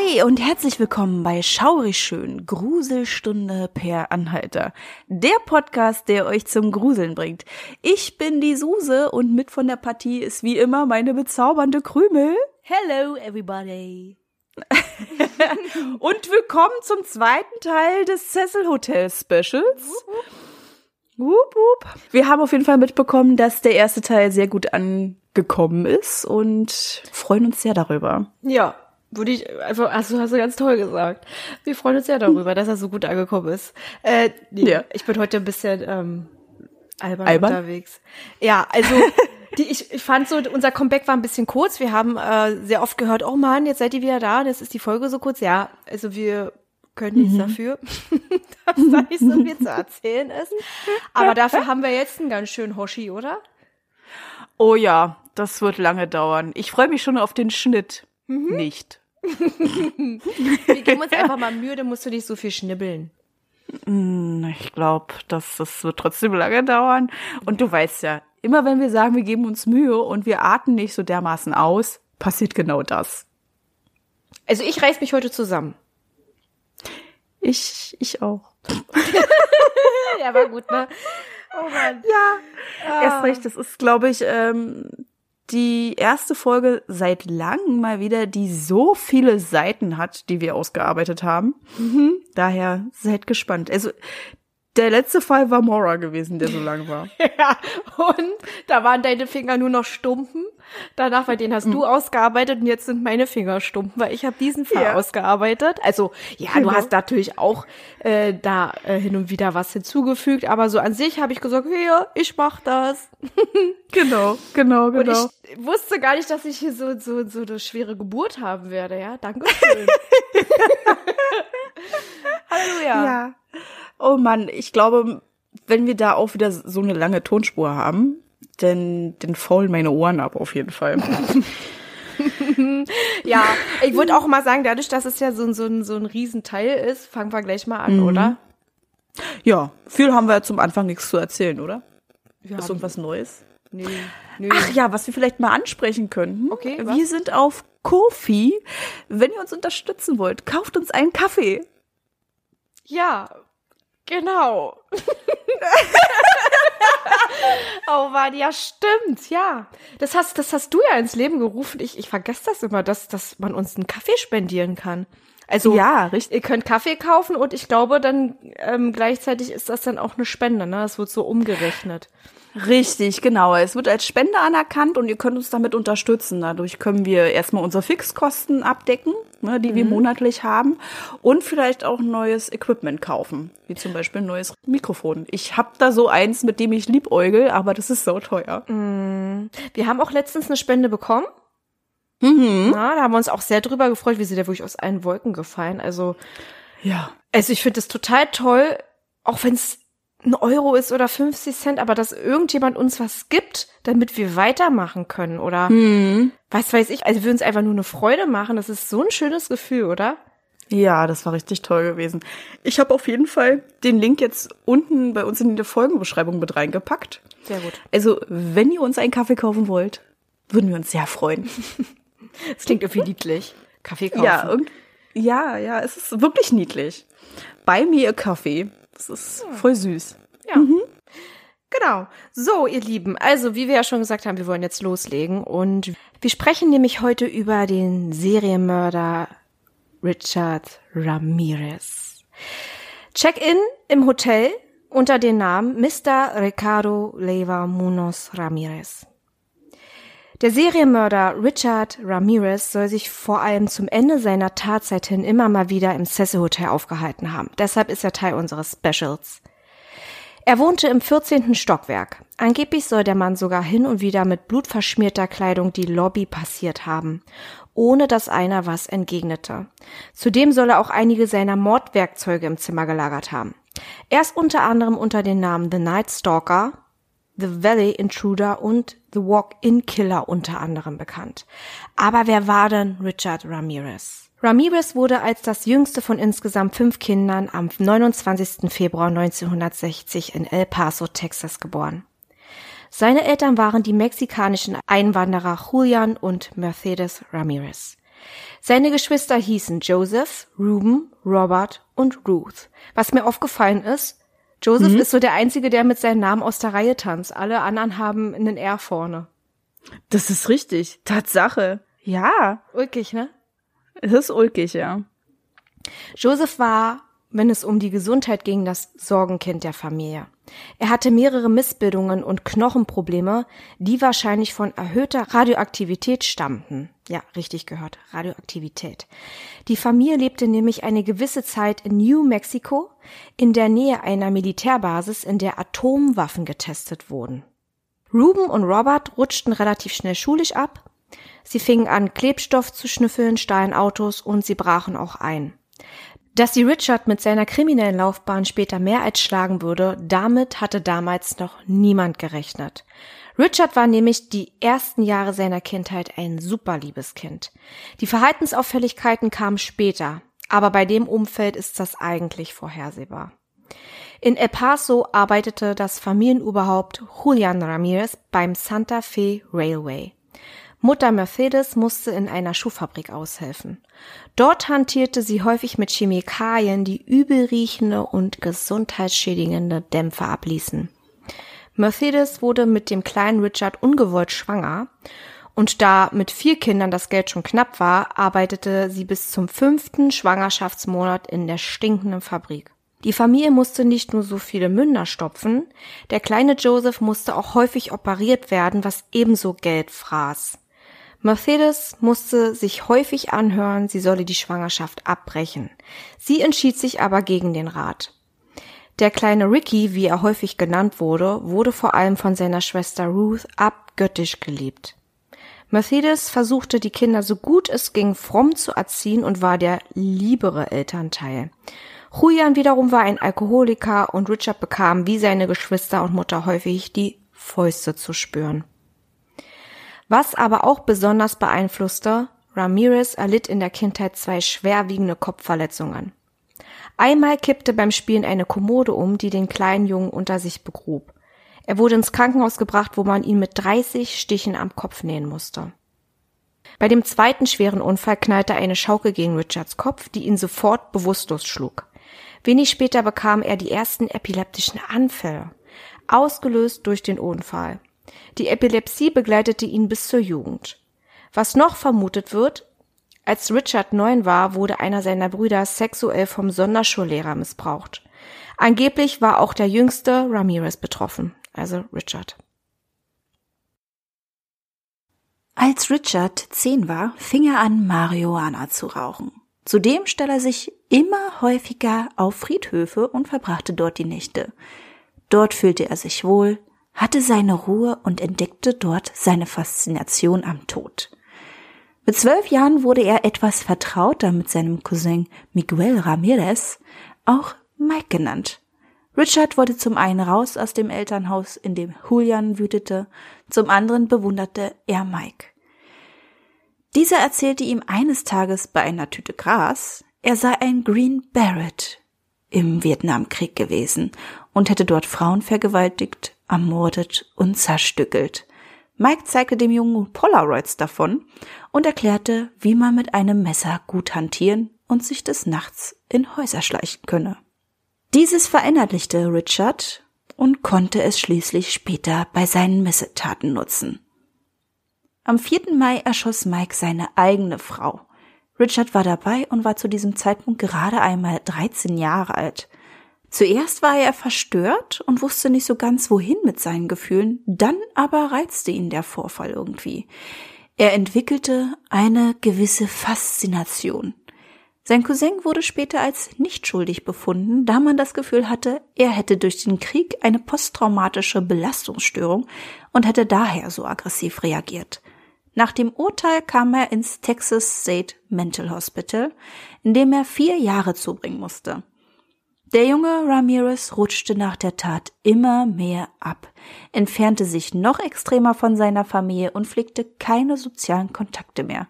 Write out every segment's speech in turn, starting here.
Hi und herzlich willkommen bei Schaurig schön, Gruselstunde per Anhalter. Der Podcast, der euch zum Gruseln bringt. Ich bin die Suse und mit von der Partie ist wie immer meine bezaubernde Krümel. Hello, everybody. und willkommen zum zweiten Teil des Cecil Hotel Specials. Wup, wup. Wir haben auf jeden Fall mitbekommen, dass der erste Teil sehr gut angekommen ist und freuen uns sehr darüber. Ja, würde ich einfach, also hast du ganz toll gesagt. Wir freuen uns sehr darüber, dass er so gut angekommen ist. Äh, nee, Ja. ich bin heute ein bisschen ähm, albern, Albern? unterwegs. Ja, also die, ich, ich fand so, unser Comeback war ein bisschen kurz. Wir haben äh, sehr oft gehört, oh Mann, jetzt seid ihr wieder da und jetzt ist die Folge so kurz. Ja, also wir können nichts dafür, dass da nicht so viel zu erzählen ist. Aber dafür haben wir jetzt einen ganz schönen Hoshi, oder? Oh ja, das wird lange dauern. Ich freue mich schon auf den Schnitt. Nicht. Wir geben uns einfach mal Mühe, dann musst du nicht so viel schnibbeln. Ich glaube, das, das wird trotzdem lange dauern. Und du weißt ja, immer wenn wir sagen, wir geben uns Mühe und wir arten nicht so dermaßen aus, passiert genau das. Also ich reiß mich heute zusammen. Ich, ich auch. Ja, war gut, ne? Oh Mann. Ja, erst recht. Das ist, glaube ich, ähm, die erste Folge seit langem mal wieder, die so viele Seiten hat, die wir ausgearbeitet haben. Daher seid gespannt. Also der letzte Fall war Mora gewesen, der so lang war. Ja, und da waren deine Finger nur noch Stumpen. Danach, weil den hast du ausgearbeitet und jetzt sind meine Finger Stumpen, weil ich habe diesen Fall Ja. ausgearbeitet. Also ja, Genau. du hast natürlich auch äh, da äh, hin und wieder was hinzugefügt, aber so an sich habe ich gesagt, ja, ich mach das. Genau, genau, Und genau. ich wusste gar nicht, dass ich hier so so so eine schwere Geburt haben werde, ja. Dankeschön. Halleluja. Ja. Oh Mann, ich glaube, wenn wir da auch wieder so eine lange Tonspur haben, dann, dann faulen meine Ohren ab auf jeden Fall. Ja, ich würde auch mal sagen, dadurch, dass es ja so, ein- so, ein, so ein Riesenteil ist, fangen wir gleich mal Mhm. an, oder? ja, viel haben wir zum Anfang nichts zu erzählen, oder? Wir Ist irgendwas Neues? Nee, nö. Ach ja, was wir vielleicht mal ansprechen könnten. Okay, Wir was? sind auf Kofi. Wenn ihr uns unterstützen wollt, kauft uns einen Kaffee. Ja, genau. oh Mann, ja, stimmt, ja. Das hast, das hast du ja ins Leben gerufen. Ich, ich vergesse das immer, dass, dass man uns einen Kaffee spendieren kann. Also, Ja, richtig. ihr könnt Kaffee kaufen und ich glaube, dann ähm, gleichzeitig ist das dann auch eine Spende, ne? Das wird so umgerechnet. Richtig, genau. Es wird als Spende anerkannt und ihr könnt uns damit unterstützen. Dadurch können wir erstmal unsere Fixkosten abdecken, ne, die wir monatlich haben und vielleicht auch neues Equipment kaufen, wie zum Beispiel ein neues Mikrofon. Ich habe da so eins, mit dem ich liebäugel, aber das ist so teuer. Wir haben auch letztens eine Spende bekommen. Mhm. Ja, da haben wir uns auch sehr drüber gefreut. Wir sind ja wirklich aus allen Wolken gefallen. Also, Ja. also ich finde es total toll, auch wenn es ein Euro ist oder 50 Cent, aber dass irgendjemand uns was gibt, damit wir weitermachen können oder was weiß ich. Also wir uns einfach nur eine Freude machen. Das ist so ein schönes Gefühl, oder? Ja, das war richtig toll gewesen. Ich habe auf jeden Fall den Link jetzt unten bei uns in der Folgenbeschreibung mit reingepackt. Sehr gut. Also, wenn ihr uns einen Kaffee kaufen wollt, würden wir uns sehr freuen. Das klingt irgendwie niedlich. Kaffee kaufen. Ja, ja, ja, es ist wirklich niedlich. Bei mir Kaffee. Das ist voll süß. Ja. Genau. So, ihr Lieben, also wie wir ja schon gesagt haben, wir wollen jetzt loslegen und wir sprechen nämlich heute über den Serienmörder Richard Ramirez. Check-in im Hotel unter dem Namen Mr. Ricardo Leva Munoz Ramirez. Der Serienmörder Richard Ramirez soll sich vor allem zum Ende seiner Tatzeit hin immer mal wieder im Cecil Hotel aufgehalten haben. Deshalb ist er Teil unseres Specials. Er wohnte im 14. Stockwerk. Angeblich soll der Mann sogar hin und wieder mit blutverschmierter Kleidung die Lobby passiert haben, ohne dass einer was entgegnete. Zudem soll er auch einige seiner Mordwerkzeuge im Zimmer gelagert haben. Er ist unter anderem unter dem Namen The Night Stalker, The Valley Intruder und The Walk-In Killer unter anderem bekannt. Aber wer war denn Richard Ramirez? Ramirez wurde als das jüngste von insgesamt fünf Kindern am 29. Februar 1960 in El Paso, Texas geboren. Seine Eltern waren die mexikanischen Einwanderer Julian und Mercedes Ramirez. Seine Geschwister hießen Joseph, Ruben, Robert und Ruth. Was mir aufgefallen ist, Joseph mhm. ist so der Einzige, der mit seinem Namen aus der Reihe tanzt. Alle anderen haben einen R vorne. Das ist richtig. Tatsache. Ja. Ulkig, ne? Es ist ulkig, ja. Joseph war, wenn es um die Gesundheit ging, das Sorgenkind der Familie. Er hatte mehrere Missbildungen und Knochenprobleme, die wahrscheinlich von erhöhter Radioaktivität stammten. Ja, richtig gehört, Radioaktivität. Die Familie lebte nämlich eine gewisse Zeit in New Mexico, in der Nähe einer Militärbasis, in der Atomwaffen getestet wurden. Ruben und Robert rutschten relativ schnell schulisch ab. Sie fingen an, Klebstoff zu schnüffeln, stahlen Autos und sie brachen auch ein. Dass sie Richard mit seiner kriminellen Laufbahn später mehr als schlagen würde, damit hatte damals noch niemand gerechnet. Richard war nämlich die ersten Jahre seiner Kindheit ein super liebes Kind. Die Verhaltensauffälligkeiten kamen später, aber bei dem Umfeld ist das eigentlich vorhersehbar. In El Paso arbeitete das Familienoberhaupt Julian Ramirez beim Santa Fe Railway. Mutter Mercedes musste in einer Schuhfabrik aushelfen. Dort hantierte sie häufig mit Chemikalien, die übelriechende und gesundheitsschädigende Dämpfe abließen. Mercedes wurde mit dem kleinen Richard ungewollt schwanger und da mit vier Kindern das Geld schon knapp war, arbeitete sie bis zum fünften Schwangerschaftsmonat in der stinkenden Fabrik. Die Familie musste nicht nur so viele Münder stopfen, der kleine Joseph musste auch häufig operiert werden, was ebenso Geld fraß. Mercedes musste sich häufig anhören, sie solle die Schwangerschaft abbrechen. Sie entschied sich aber gegen den Rat. Der kleine Ricky, wie er häufig genannt wurde, wurde vor allem von seiner Schwester Ruth abgöttisch geliebt. Mercedes versuchte die Kinder so gut es ging fromm zu erziehen und war der liebere Elternteil. Julian wiederum war ein Alkoholiker und Richard bekam wie seine Geschwister und Mutter häufig die Fäuste zu spüren. Was aber auch besonders beeinflusste, Ramirez erlitt in der Kindheit zwei schwerwiegende Kopfverletzungen. Einmal kippte beim Spielen eine Kommode um, die den kleinen Jungen unter sich begrub. Er wurde ins Krankenhaus gebracht, wo man ihn mit 30 Stichen am Kopf nähen musste. Bei dem zweiten schweren Unfall knallte eine Schaukel gegen Richards Kopf, die ihn sofort bewusstlos schlug. Wenig später bekam er die ersten epileptischen Anfälle, ausgelöst durch den Unfall. Die Epilepsie begleitete ihn bis zur Jugend. Was noch vermutet wird, als Richard neun war, wurde einer seiner Brüder sexuell vom Sonderschullehrer missbraucht. Angeblich war auch der jüngste Ramirez betroffen, also Richard. Als Richard zehn war, fing er an, Marihuana zu rauchen. Zudem stellte er sich immer häufiger auf Friedhöfe und verbrachte dort die Nächte. Dort fühlte er sich wohl, hatte seine Ruhe und entdeckte dort seine Faszination am Tod. Mit zwölf Jahren wurde er etwas vertrauter mit seinem Cousin Miguel Ramirez, auch Mike genannt. Richard wollte zum einen raus aus dem Elternhaus, in dem Julian wütete, zum anderen bewunderte er Mike. Dieser erzählte ihm eines Tages bei einer Tüte Gras, er sei ein Green Barrett im Vietnamkrieg gewesen und hätte dort Frauen vergewaltigt, ermordet und zerstückelt. Mike zeigte dem Jungen Polaroids davon und erklärte, wie man mit einem Messer gut hantieren und sich des Nachts in Häuser schleichen könne. Dieses verinnerlichte Richard und konnte es schließlich später bei seinen Missetaten nutzen. Am 4. Mai erschoss Mike seine eigene Frau. Richard war dabei und war zu diesem Zeitpunkt gerade einmal 13 Jahre alt. Zuerst war er verstört und wusste nicht so ganz wohin mit seinen Gefühlen, dann aber reizte ihn der Vorfall irgendwie. Er entwickelte eine gewisse Faszination. Sein Cousin wurde später als nicht schuldig befunden, da man das Gefühl hatte, er hätte durch den Krieg eine posttraumatische Belastungsstörung und hätte daher so aggressiv reagiert. Nach dem Urteil kam er ins Texas State Mental Hospital, in dem er vier Jahre zubringen musste. Der junge Ramirez rutschte nach der Tat immer mehr ab, entfernte sich noch extremer von seiner Familie und pflegte keine sozialen Kontakte mehr.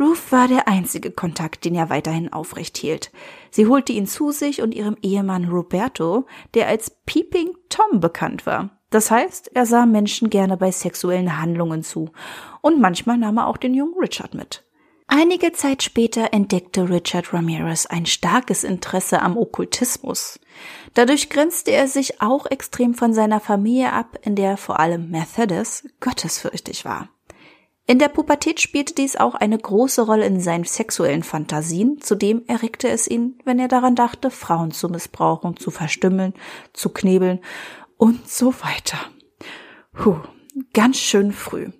Ruth war der einzige Kontakt, den er weiterhin aufrecht hielt. Sie holte ihn zu sich und ihrem Ehemann Roberto, der als Peeping Tom bekannt war. Das heißt, er sah Menschen gerne bei sexuellen Handlungen zu und manchmal nahm er auch den jungen Richard mit. Einige Zeit später entdeckte Richard Ramirez ein starkes Interesse am Okkultismus. Dadurch grenzte er sich auch extrem von seiner Familie ab, in der vor allem Mercedes gottesfürchtig war. In der Pubertät spielte dies auch eine große Rolle in seinen sexuellen Fantasien, zudem erregte es ihn, wenn er daran dachte, Frauen zu missbrauchen, zu verstümmeln, zu knebeln und so weiter. Puh, ganz schön früh.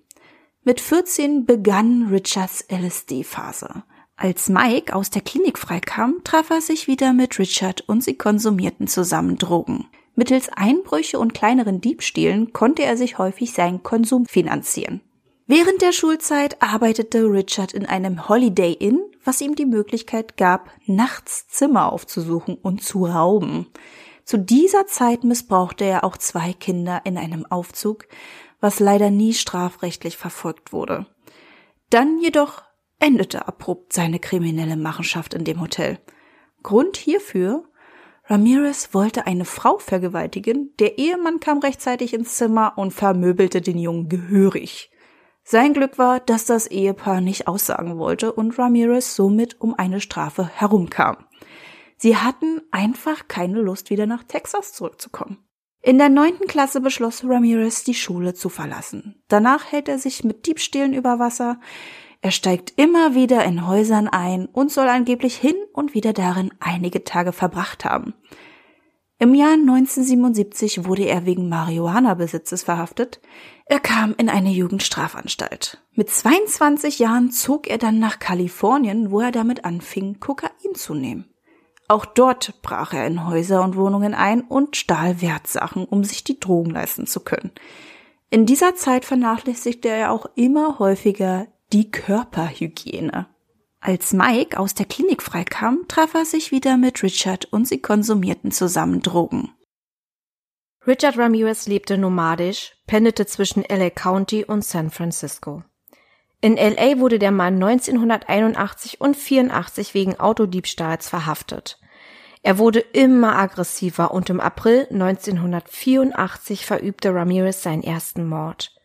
Mit 14 begann Richards LSD-Phase. Als Mike aus der Klinik freikam, traf er sich wieder mit Richard und sie konsumierten zusammen Drogen. Mittels Einbrüche und kleineren Diebstählen konnte er sich häufig seinen Konsum finanzieren. Während der Schulzeit arbeitete Richard in einem Holiday Inn, was ihm die Möglichkeit gab, nachts Zimmer aufzusuchen und zu rauben. Zu dieser Zeit missbrauchte er auch zwei Kinder in einem Aufzug, was leider nie strafrechtlich verfolgt wurde. Dann jedoch endete abrupt seine kriminelle Machenschaft in dem Hotel. Grund hierfür Ramirez wollte eine Frau vergewaltigen, der Ehemann kam rechtzeitig ins Zimmer und vermöbelte den Jungen gehörig. Sein Glück war, dass das Ehepaar nicht aussagen wollte und Ramirez somit um eine Strafe herumkam. Sie hatten einfach keine Lust, wieder nach Texas zurückzukommen. In der neunten Klasse beschloss Ramirez, die Schule zu verlassen. Danach hält er sich mit Diebstählen über Wasser. Er steigt immer wieder in Häusern ein und soll angeblich hin und wieder darin einige Tage verbracht haben. Im Jahr 1977 wurde er wegen Marihuana-Besitzes verhaftet. Er kam in eine Jugendstrafanstalt. Mit 22 Jahren zog er dann nach Kalifornien, wo er damit anfing, Kokain zu nehmen. Auch dort brach er in Häuser und Wohnungen ein und stahl Wertsachen, um sich die Drogen leisten zu können. In dieser Zeit vernachlässigte er auch immer häufiger die Körperhygiene. Als Mike aus der Klinik freikam, traf er sich wieder mit Richard und sie konsumierten zusammen Drogen. Richard Ramirez lebte nomadisch, pendelte zwischen LA County und San Francisco. In LA wurde der Mann 1981 und 84 wegen Autodiebstahls verhaftet. Er wurde immer aggressiver und im April 1984 verübte Ramirez seinen ersten Mord.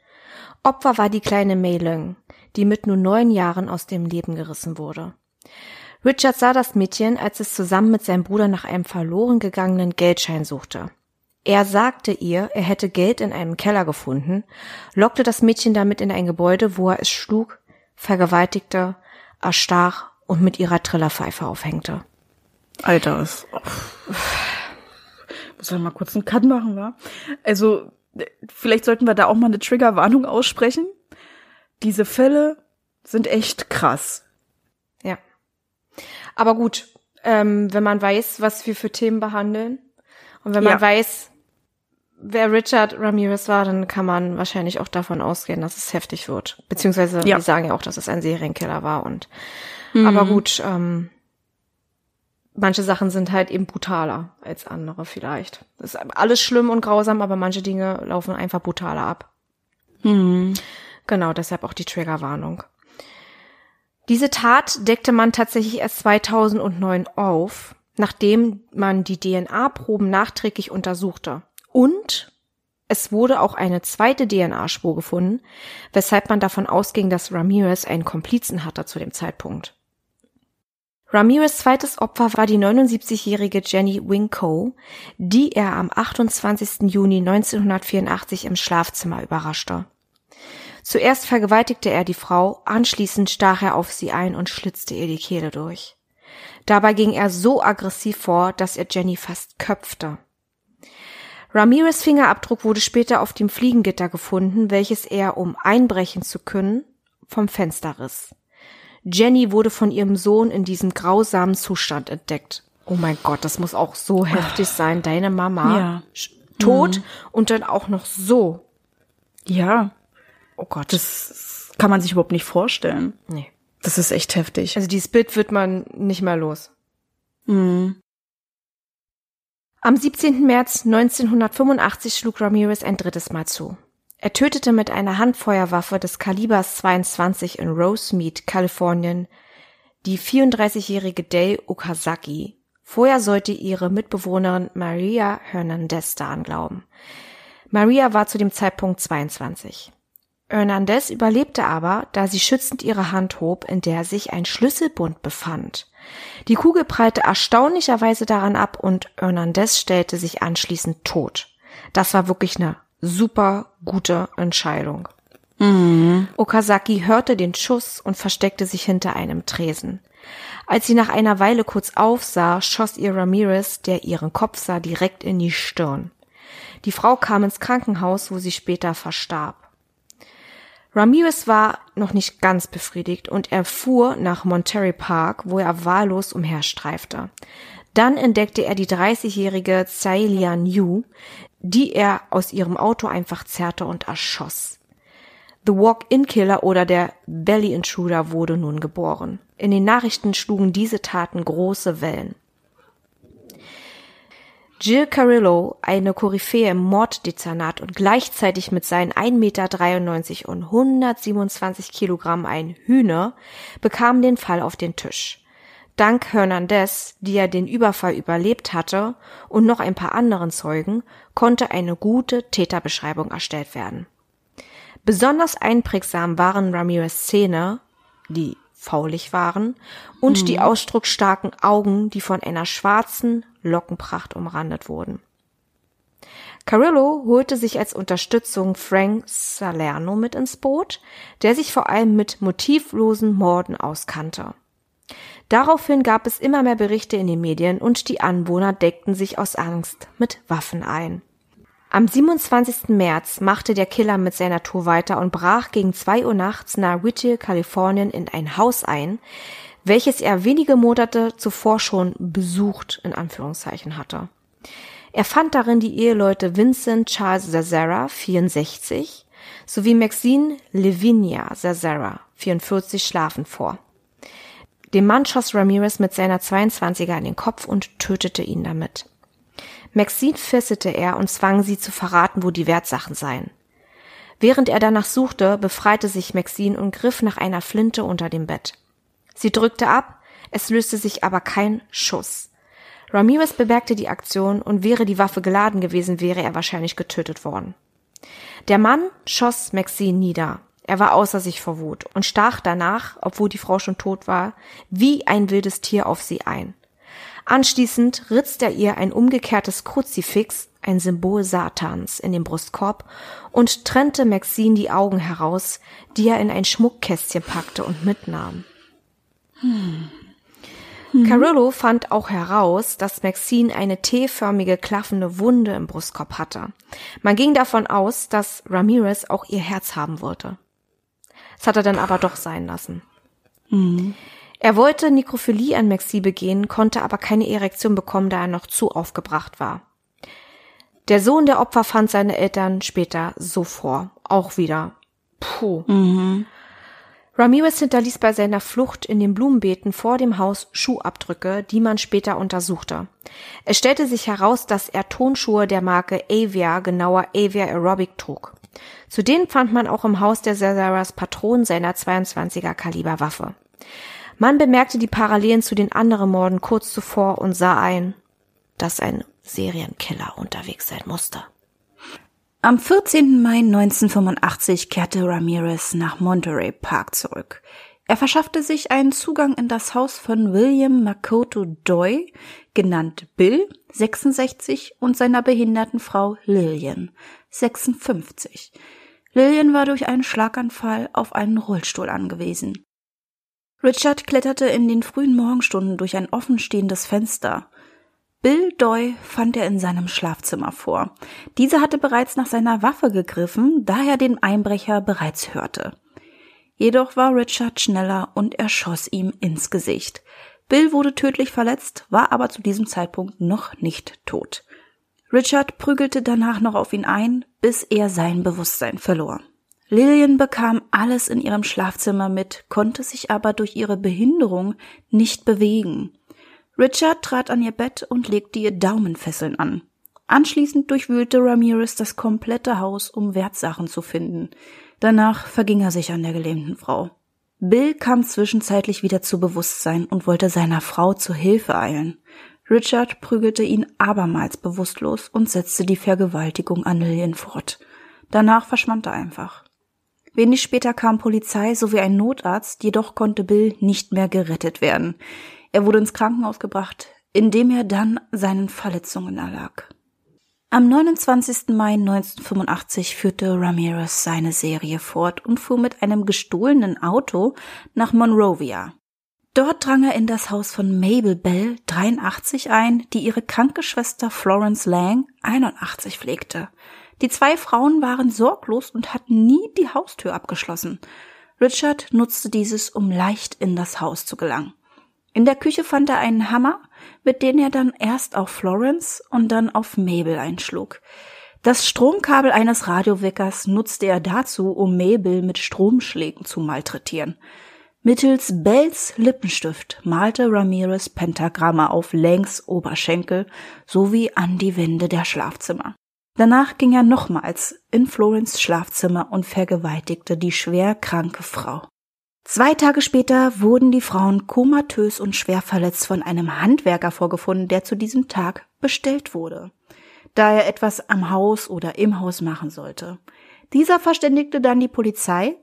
Opfer war die kleine Mei Leung, die mit nur neun Jahren aus dem Leben gerissen wurde. Richard sah das Mädchen, als es zusammen mit seinem Bruder nach einem verloren gegangenen Geldschein suchte. Er sagte ihr, er hätte Geld in einem Keller gefunden, lockte das Mädchen damit in ein Gebäude, wo er es schlug, vergewaltigte, erstach und mit ihrer Trillerpfeife aufhängte. Alter, ist. Muss ich mal kurz einen Cut machen, wa? Also, vielleicht sollten wir da auch mal eine Triggerwarnung aussprechen. Diese Fälle sind echt krass. Ja. Aber gut, ähm, wenn man weiß, was wir für Themen behandeln und wenn man ja. weiß, wer Richard Ramirez war, dann kann man wahrscheinlich auch davon ausgehen, dass es heftig wird. Beziehungsweise, ja. die sagen ja auch, dass es ein Serienkiller war und, mhm. aber gut, ähm, manche Sachen sind halt eben brutaler als andere vielleicht. Das ist alles schlimm und grausam, aber manche Dinge laufen einfach brutaler ab. Mhm. Genau, deshalb auch die Triggerwarnung. Diese Tat deckte man tatsächlich erst 2009 auf, nachdem man die DNA-Proben nachträglich untersuchte. Und es wurde auch eine zweite DNA-Spur gefunden, weshalb man davon ausging, dass Ramirez einen Komplizen hatte zu dem Zeitpunkt. Ramirez zweites Opfer war die 79-jährige Jenny Winko, die er am 28. Juni 1984 im Schlafzimmer überraschte. Zuerst vergewaltigte er die Frau, anschließend stach er auf sie ein und schlitzte ihr die Kehle durch. Dabei ging er so aggressiv vor, dass er Jenny fast köpfte. Ramirez Fingerabdruck wurde später auf dem Fliegengitter gefunden, welches er, um einbrechen zu können, vom Fenster riss. Jenny wurde von ihrem Sohn in diesem grausamen Zustand entdeckt. Oh mein Gott, das muss auch so heftig sein. Deine Mama ja. tot mhm. und dann auch noch so. Ja. Oh Gott. Das kann man sich überhaupt nicht vorstellen. Nee. Das ist echt heftig. Also dieses Bild wird man nicht mehr los. Mhm. Am 17. März 1985 schlug Ramirez ein drittes Mal zu. Er tötete mit einer Handfeuerwaffe des Kalibers 22 in Rosemead, Kalifornien, die 34-jährige Day Okazaki. Vorher sollte ihre Mitbewohnerin Maria Hernandez daran glauben. Maria war zu dem Zeitpunkt 22. Hernandez überlebte aber, da sie schützend ihre Hand hob, in der sich ein Schlüsselbund befand. Die Kugel prallte erstaunlicherweise daran ab und Hernandez stellte sich anschließend tot. Das war wirklich eine super gute Entscheidung. Mhm. Okazaki hörte den Schuss und versteckte sich hinter einem Tresen. Als sie nach einer Weile kurz aufsah, schoss ihr Ramirez, der ihren Kopf sah, direkt in die Stirn. Die Frau kam ins Krankenhaus, wo sie später verstarb. Ramirez war noch nicht ganz befriedigt und er fuhr nach Monterey Park, wo er wahllos umherstreifte. Dann entdeckte er die 30-jährige Zailian Yu, die er aus ihrem Auto einfach zerrte und erschoss. The Walk-in-Killer oder der Belly Intruder wurde nun geboren. In den Nachrichten schlugen diese Taten große Wellen. Jill Carillo, eine Koryphäe im Morddezernat und gleichzeitig mit seinen 1,93 Meter und 127 Kilogramm ein Hühner, bekam den Fall auf den Tisch. Dank Hernandez, die ja den Überfall überlebt hatte, und noch ein paar anderen Zeugen, konnte eine gute Täterbeschreibung erstellt werden. Besonders einprägsam waren Ramirez Szene, die faulig waren, und mhm. die ausdrucksstarken Augen, die von einer schwarzen Lockenpracht umrandet wurden. Carillo holte sich als Unterstützung Frank Salerno mit ins Boot, der sich vor allem mit motivlosen Morden auskannte. Daraufhin gab es immer mehr Berichte in den Medien und die Anwohner deckten sich aus Angst mit Waffen ein. Am 27. März machte der Killer mit seiner Tour weiter und brach gegen zwei Uhr nachts nahe Whittier, Kalifornien in ein Haus ein, welches er wenige Monate zuvor schon besucht, in Anführungszeichen hatte. Er fand darin die Eheleute Vincent Charles Zazara, 64, sowie Maxine Lavinia Zazara, 44, schlafen vor. Dem Mann schoss Ramirez mit seiner 22er in den Kopf und tötete ihn damit. Maxine fesselte er und zwang sie zu verraten, wo die Wertsachen seien. Während er danach suchte, befreite sich Maxine und griff nach einer Flinte unter dem Bett. Sie drückte ab, es löste sich aber kein Schuss. Ramirez bemerkte die Aktion und wäre die Waffe geladen gewesen, wäre er wahrscheinlich getötet worden. Der Mann schoss Maxine nieder. Er war außer sich vor Wut und stach danach, obwohl die Frau schon tot war, wie ein wildes Tier auf sie ein. Anschließend ritzt er ihr ein umgekehrtes Kruzifix, ein Symbol Satans, in den Brustkorb und trennte Maxine die Augen heraus, die er in ein Schmuckkästchen packte und mitnahm. Hm. Mhm. Carillo fand auch heraus, dass Maxine eine T-förmige klaffende Wunde im Brustkorb hatte. Man ging davon aus, dass Ramirez auch ihr Herz haben wollte. Das hat er dann aber doch sein lassen. Mhm. Er wollte Nekrophilie an Maxi begehen, konnte aber keine Erektion bekommen, da er noch zu aufgebracht war. Der Sohn der Opfer fand seine Eltern später so vor. Auch wieder. Puh. Mhm. Ramirez hinterließ bei seiner Flucht in den Blumenbeeten vor dem Haus Schuhabdrücke, die man später untersuchte. Es stellte sich heraus, dass er Tonschuhe der Marke Avia, genauer Avia Aerobic trug. Zudem fand man auch im Haus der Cesaras Patronen seiner 22er Kaliber Waffe. Man bemerkte die Parallelen zu den anderen Morden kurz zuvor und sah ein, dass ein Serienkiller unterwegs sein musste. Am 14. Mai 1985 kehrte Ramirez nach Monterey Park zurück. Er verschaffte sich einen Zugang in das Haus von William Makoto Doy, genannt Bill, 66, und seiner behinderten Frau Lillian, 56. Lillian war durch einen Schlaganfall auf einen Rollstuhl angewiesen. Richard kletterte in den frühen Morgenstunden durch ein offenstehendes Fenster. Bill Doy fand er in seinem Schlafzimmer vor. Dieser hatte bereits nach seiner Waffe gegriffen, da er den Einbrecher bereits hörte. Jedoch war Richard schneller und erschoss ihm ins Gesicht. Bill wurde tödlich verletzt, war aber zu diesem Zeitpunkt noch nicht tot. Richard prügelte danach noch auf ihn ein, bis er sein Bewusstsein verlor. Lillian bekam alles in ihrem Schlafzimmer mit, konnte sich aber durch ihre Behinderung nicht bewegen. Richard trat an ihr Bett und legte ihr Daumenfesseln an. Anschließend durchwühlte Ramirez das komplette Haus, um Wertsachen zu finden. Danach verging er sich an der gelähmten Frau. Bill kam zwischenzeitlich wieder zu Bewusstsein und wollte seiner Frau zu Hilfe eilen. Richard prügelte ihn abermals bewusstlos und setzte die Vergewaltigung an Lillian fort. Danach verschwand er einfach. Wenig später kam Polizei sowie ein Notarzt, jedoch konnte Bill nicht mehr gerettet werden. Er wurde ins Krankenhaus gebracht, in dem er dann seinen Verletzungen erlag. Am 29. Mai 1985 führte Ramirez seine Serie fort und fuhr mit einem gestohlenen Auto nach Monrovia. Dort drang er in das Haus von Mabel Bell, 83, ein, die ihre kranke Schwester Florence Lang, 81, pflegte. Die zwei Frauen waren sorglos und hatten nie die Haustür abgeschlossen. Richard nutzte dieses, um leicht in das Haus zu gelangen. In der Küche fand er einen Hammer, mit dem er dann erst auf Florence und dann auf Mabel einschlug. Das Stromkabel eines Radioweckers nutzte er dazu, um Mabel mit Stromschlägen zu malträtieren. Mittels Bells Lippenstift malte Ramirez Pentagramme auf Langs Oberschenkel sowie an die Wände der Schlafzimmer. Danach ging er nochmals in Florence Schlafzimmer und vergewaltigte die schwer kranke Frau. Zwei Tage später wurden die Frauen komatös und schwer verletzt von einem Handwerker vorgefunden, der zu diesem Tag bestellt wurde, da er etwas am Haus oder im Haus machen sollte. Dieser verständigte dann die Polizei,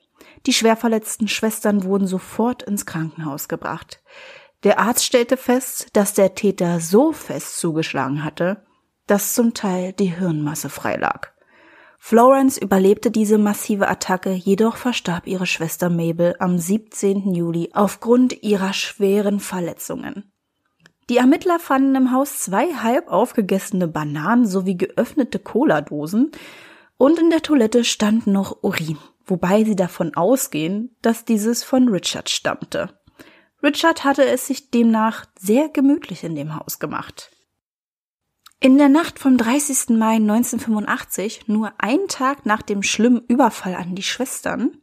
die schwer verletzten Schwestern wurden sofort ins Krankenhaus gebracht. Der Arzt stellte fest, dass der Täter so fest zugeschlagen hatte, dass zum Teil die Hirnmasse freilag. Florence überlebte diese massive Attacke, jedoch verstarb ihre Schwester Mabel am 17. Juli aufgrund ihrer schweren Verletzungen. Die Ermittler fanden im Haus zwei halb aufgegessene Bananen sowie geöffnete Cola-Dosen und in der Toilette stand noch Urin wobei sie davon ausgehen, dass dieses von Richard stammte. Richard hatte es sich demnach sehr gemütlich in dem Haus gemacht. In der Nacht vom 30. Mai 1985, nur einen Tag nach dem schlimmen Überfall an die Schwestern,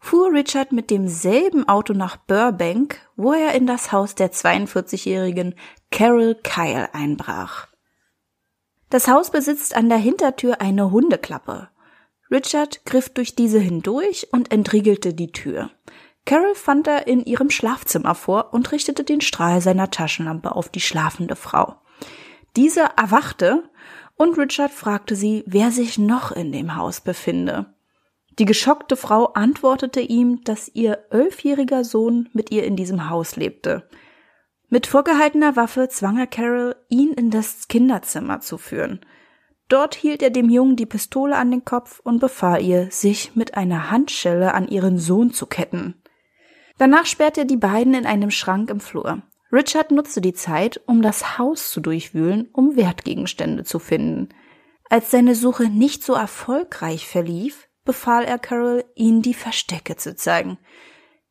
fuhr Richard mit demselben Auto nach Burbank, wo er in das Haus der 42-jährigen Carol Kyle einbrach. Das Haus besitzt an der Hintertür eine Hundeklappe. Richard griff durch diese hindurch und entriegelte die Tür. Carol fand er in ihrem Schlafzimmer vor und richtete den Strahl seiner Taschenlampe auf die schlafende Frau. Diese erwachte und Richard fragte sie, wer sich noch in dem Haus befinde. Die geschockte Frau antwortete ihm, dass ihr elfjähriger Sohn mit ihr in diesem Haus lebte. Mit vorgehaltener Waffe zwang er Carol, ihn in das Kinderzimmer zu führen. Dort hielt er dem Jungen die Pistole an den Kopf und befahl ihr, sich mit einer Handschelle an ihren Sohn zu ketten. Danach sperrte er die beiden in einem Schrank im Flur. Richard nutzte die Zeit, um das Haus zu durchwühlen, um Wertgegenstände zu finden. Als seine Suche nicht so erfolgreich verlief, befahl er Carol, ihnen die Verstecke zu zeigen.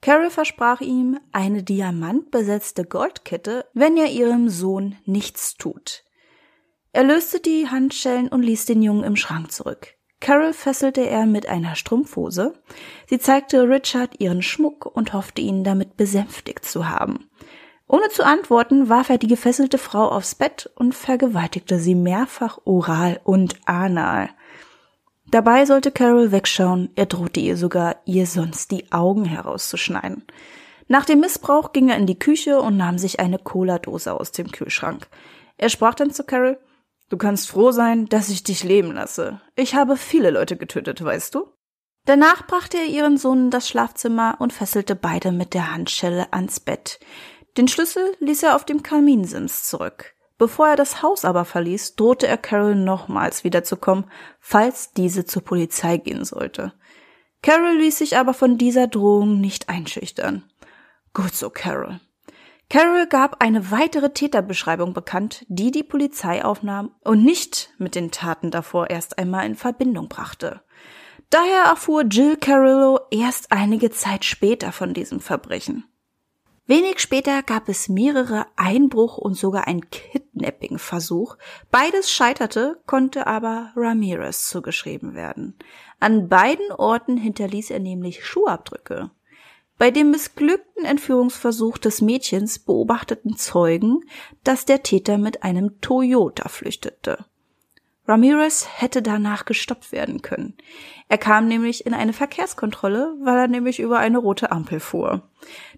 Carol versprach ihm eine diamantbesetzte Goldkette, wenn er ihrem Sohn nichts tut. Er löste die Handschellen und ließ den Jungen im Schrank zurück. Carol fesselte er mit einer Strumpfhose. Sie zeigte Richard ihren Schmuck und hoffte ihn damit besänftigt zu haben. Ohne zu antworten, warf er die gefesselte Frau aufs Bett und vergewaltigte sie mehrfach oral und anal. Dabei sollte Carol wegschauen, er drohte ihr sogar, ihr sonst die Augen herauszuschneiden. Nach dem Missbrauch ging er in die Küche und nahm sich eine Cola-Dose aus dem Kühlschrank. Er sprach dann zu Carol, Du kannst froh sein, dass ich dich leben lasse. Ich habe viele Leute getötet, weißt du? Danach brachte er ihren Sohn in das Schlafzimmer und fesselte beide mit der Handschelle ans Bett. Den Schlüssel ließ er auf dem Kaminsims zurück. Bevor er das Haus aber verließ, drohte er Carol nochmals wiederzukommen, falls diese zur Polizei gehen sollte. Carol ließ sich aber von dieser Drohung nicht einschüchtern. Gut so, Carol. Carol gab eine weitere Täterbeschreibung bekannt, die die Polizei aufnahm und nicht mit den Taten davor erst einmal in Verbindung brachte. Daher erfuhr Jill Carrillo erst einige Zeit später von diesem Verbrechen. Wenig später gab es mehrere Einbruch- und sogar ein Kidnapping-Versuch. Beides scheiterte, konnte aber Ramirez zugeschrieben werden. An beiden Orten hinterließ er nämlich Schuhabdrücke. Bei dem missglückten Entführungsversuch des Mädchens beobachteten Zeugen, dass der Täter mit einem Toyota flüchtete. Ramirez hätte danach gestoppt werden können. Er kam nämlich in eine Verkehrskontrolle, weil er nämlich über eine rote Ampel fuhr.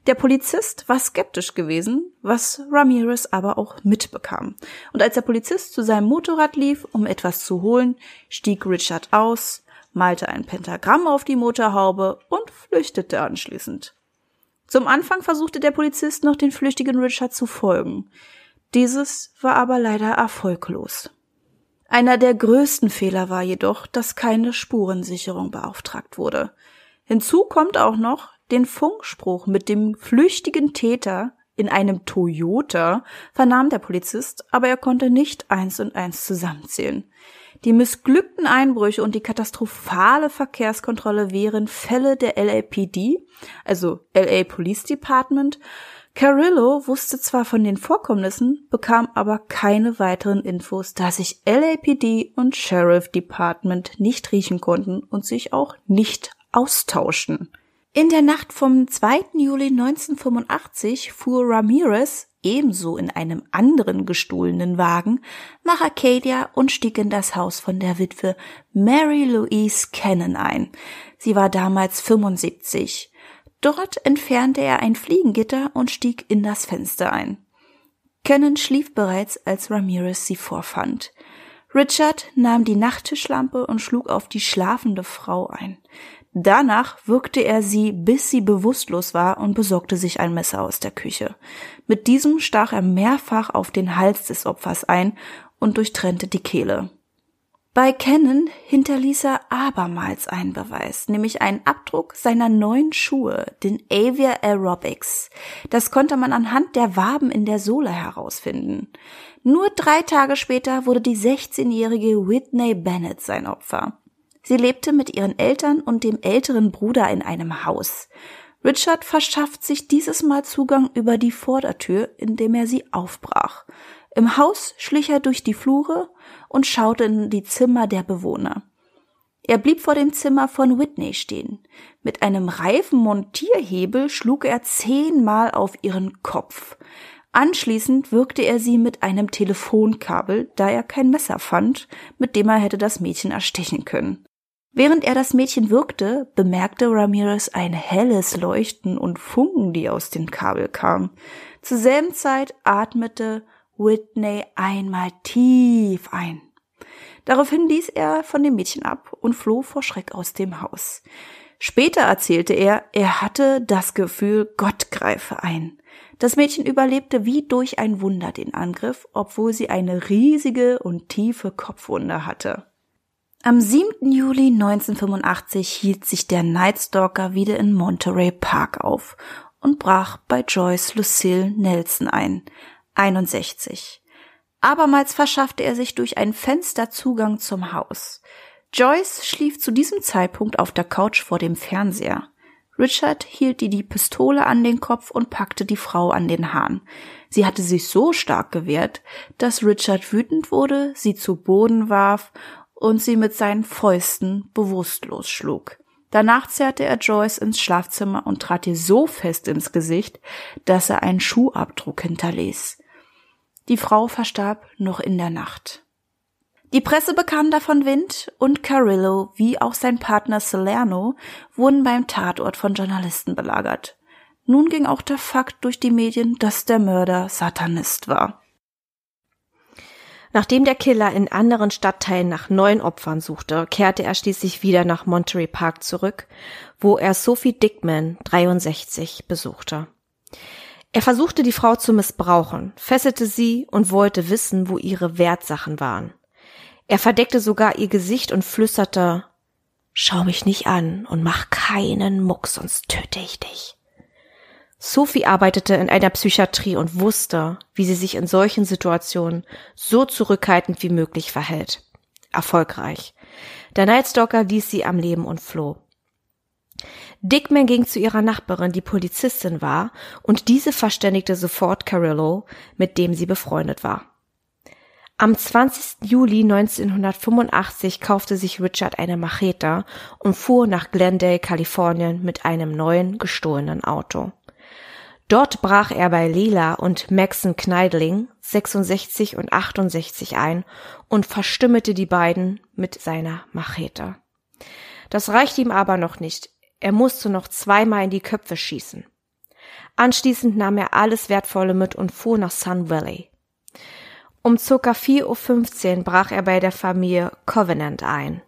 Der Polizist war skeptisch gewesen, was Ramirez aber auch mitbekam. Und als der Polizist zu seinem Motorrad lief, um etwas zu holen, stieg Richard aus, malte ein Pentagramm auf die Motorhaube und flüchtete anschließend. Zum Anfang versuchte der Polizist noch den flüchtigen Richard zu folgen. Dieses war aber leider erfolglos. Einer der größten Fehler war jedoch, dass keine Spurensicherung beauftragt wurde. Hinzu kommt auch noch, den Funkspruch mit dem flüchtigen Täter in einem Toyota vernahm der Polizist, aber er konnte nicht eins und eins zusammenzählen. Die missglückten Einbrüche und die katastrophale Verkehrskontrolle wären Fälle der LAPD, also LA Police Department, Carillo wusste zwar von den Vorkommnissen, bekam aber keine weiteren Infos, da sich LAPD und Sheriff Department nicht riechen konnten und sich auch nicht austauschten. In der Nacht vom 2. Juli 1985 fuhr Ramirez ebenso in einem anderen gestohlenen Wagen nach Arcadia und stieg in das Haus von der Witwe Mary Louise Cannon ein. Sie war damals 75. Dort entfernte er ein Fliegengitter und stieg in das Fenster ein. Cannon schlief bereits, als Ramirez sie vorfand. Richard nahm die Nachttischlampe und schlug auf die schlafende Frau ein. Danach würgte er sie, bis sie bewusstlos war und besorgte sich ein Messer aus der Küche. Mit diesem stach er mehrfach auf den Hals des Opfers ein und durchtrennte die Kehle. Bei Cannon hinterließ er abermals einen Beweis, nämlich einen Abdruck seiner neuen Schuhe, den Avia Aerobics. Das konnte man anhand der Waben in der Sohle herausfinden. Nur drei Tage später wurde die 16-jährige Whitney Bennett sein Opfer. Sie lebte mit ihren Eltern und dem älteren Bruder in einem Haus. Richard verschafft sich dieses Mal Zugang über die Vordertür, indem er sie aufbrach. Im Haus schlich er durch die Flure und schaute in die Zimmer der Bewohner. Er blieb vor dem Zimmer von Whitney stehen. Mit einem Reifenmontierhebel schlug er zehnmal auf ihren Kopf. Anschließend wirkte er sie mit einem Telefonkabel, da er kein Messer fand, mit dem er hätte das Mädchen erstechen können. Während er das Mädchen wirkte, bemerkte Ramirez ein helles Leuchten und Funken, die aus dem Kabel kamen. Zur selben Zeit atmete Whitney einmal tief ein. Daraufhin ließ er von dem Mädchen ab und floh vor Schreck aus dem Haus. Später erzählte er, er hatte das Gefühl, Gott greife ein. Das Mädchen überlebte wie durch ein Wunder den Angriff, obwohl sie eine riesige und tiefe Kopfwunde hatte. Am 7. Juli 1985 hielt sich der Nightstalker wieder in Monterey Park auf und brach bei Joyce Lucille Nelson ein, 61. Abermals verschaffte er sich durch ein Fenster Zugang zum Haus. Joyce schlief zu diesem Zeitpunkt auf der Couch vor dem Fernseher. Richard hielt ihr die Pistole an den Kopf und packte die Frau an den Hahn. Sie hatte sich so stark gewehrt, dass Richard wütend wurde, sie zu Boden warf und sie mit seinen Fäusten bewusstlos schlug. Danach zerrte er Joyce ins Schlafzimmer und trat ihr so fest ins Gesicht, dass er einen Schuhabdruck hinterließ. Die Frau verstarb noch in der Nacht. Die Presse bekam davon Wind und Carillo wie auch sein Partner Salerno wurden beim Tatort von Journalisten belagert. Nun ging auch der Fakt durch die Medien, dass der Mörder Satanist war. Nachdem der Killer in anderen Stadtteilen nach neuen Opfern suchte, kehrte er schließlich wieder nach Monterey Park zurück, wo er Sophie Dickman, 63, besuchte. Er versuchte die Frau zu missbrauchen, fesselte sie und wollte wissen, wo ihre Wertsachen waren. Er verdeckte sogar ihr Gesicht und flüsterte Schau mich nicht an und mach keinen Muck, sonst töte ich dich. Sophie arbeitete in einer Psychiatrie und wusste, wie sie sich in solchen Situationen so zurückhaltend wie möglich verhält. Erfolgreich. Der Nightstalker ließ sie am Leben und floh. Dickman ging zu ihrer Nachbarin, die Polizistin war, und diese verständigte sofort Carillo, mit dem sie befreundet war. Am 20. Juli 1985 kaufte sich Richard eine Machete und fuhr nach Glendale, Kalifornien mit einem neuen gestohlenen Auto. Dort brach er bei Lila und Maxon Kneidling 66 und 68 ein und verstümmelte die beiden mit seiner Machete. Das reichte ihm aber noch nicht. Er musste noch zweimal in die Köpfe schießen. Anschließend nahm er alles Wertvolle mit und fuhr nach Sun Valley. Um circa 4.15 Uhr brach er bei der Familie Covenant ein.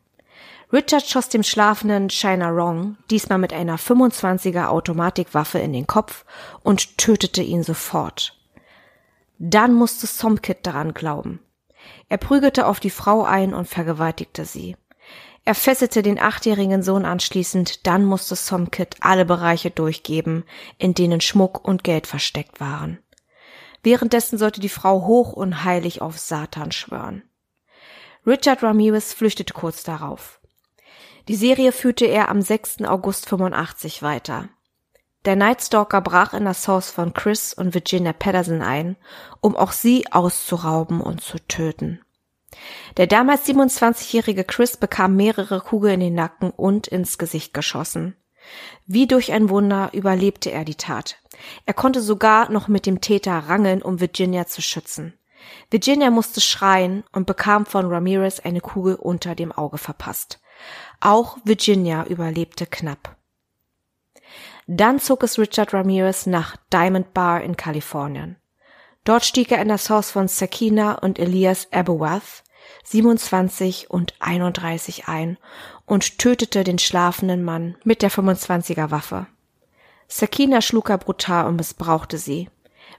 Richard schoss dem schlafenden China Rong diesmal mit einer 25er Automatikwaffe in den Kopf und tötete ihn sofort. Dann musste Somkit daran glauben. Er prügelte auf die Frau ein und vergewaltigte sie. Er fesselte den achtjährigen Sohn anschließend, dann musste Somkit alle Bereiche durchgeben, in denen Schmuck und Geld versteckt waren. Währenddessen sollte die Frau hoch und heilig auf Satan schwören. Richard Ramirez flüchtete kurz darauf. Die Serie führte er am 6. August 85 weiter. Der Nightstalker brach in das Haus von Chris und Virginia Patterson ein, um auch sie auszurauben und zu töten. Der damals 27-jährige Chris bekam mehrere Kugeln in den Nacken und ins Gesicht geschossen. Wie durch ein Wunder überlebte er die Tat. Er konnte sogar noch mit dem Täter rangeln, um Virginia zu schützen. Virginia musste schreien und bekam von Ramirez eine Kugel unter dem Auge verpasst. Auch Virginia überlebte knapp. Dann zog es Richard Ramirez nach Diamond Bar in Kalifornien. Dort stieg er in das Haus von Sakina und Elias Aberworth, 27 und 31 ein und tötete den schlafenden Mann mit der 25er Waffe. Sakina schlug er brutal und missbrauchte sie.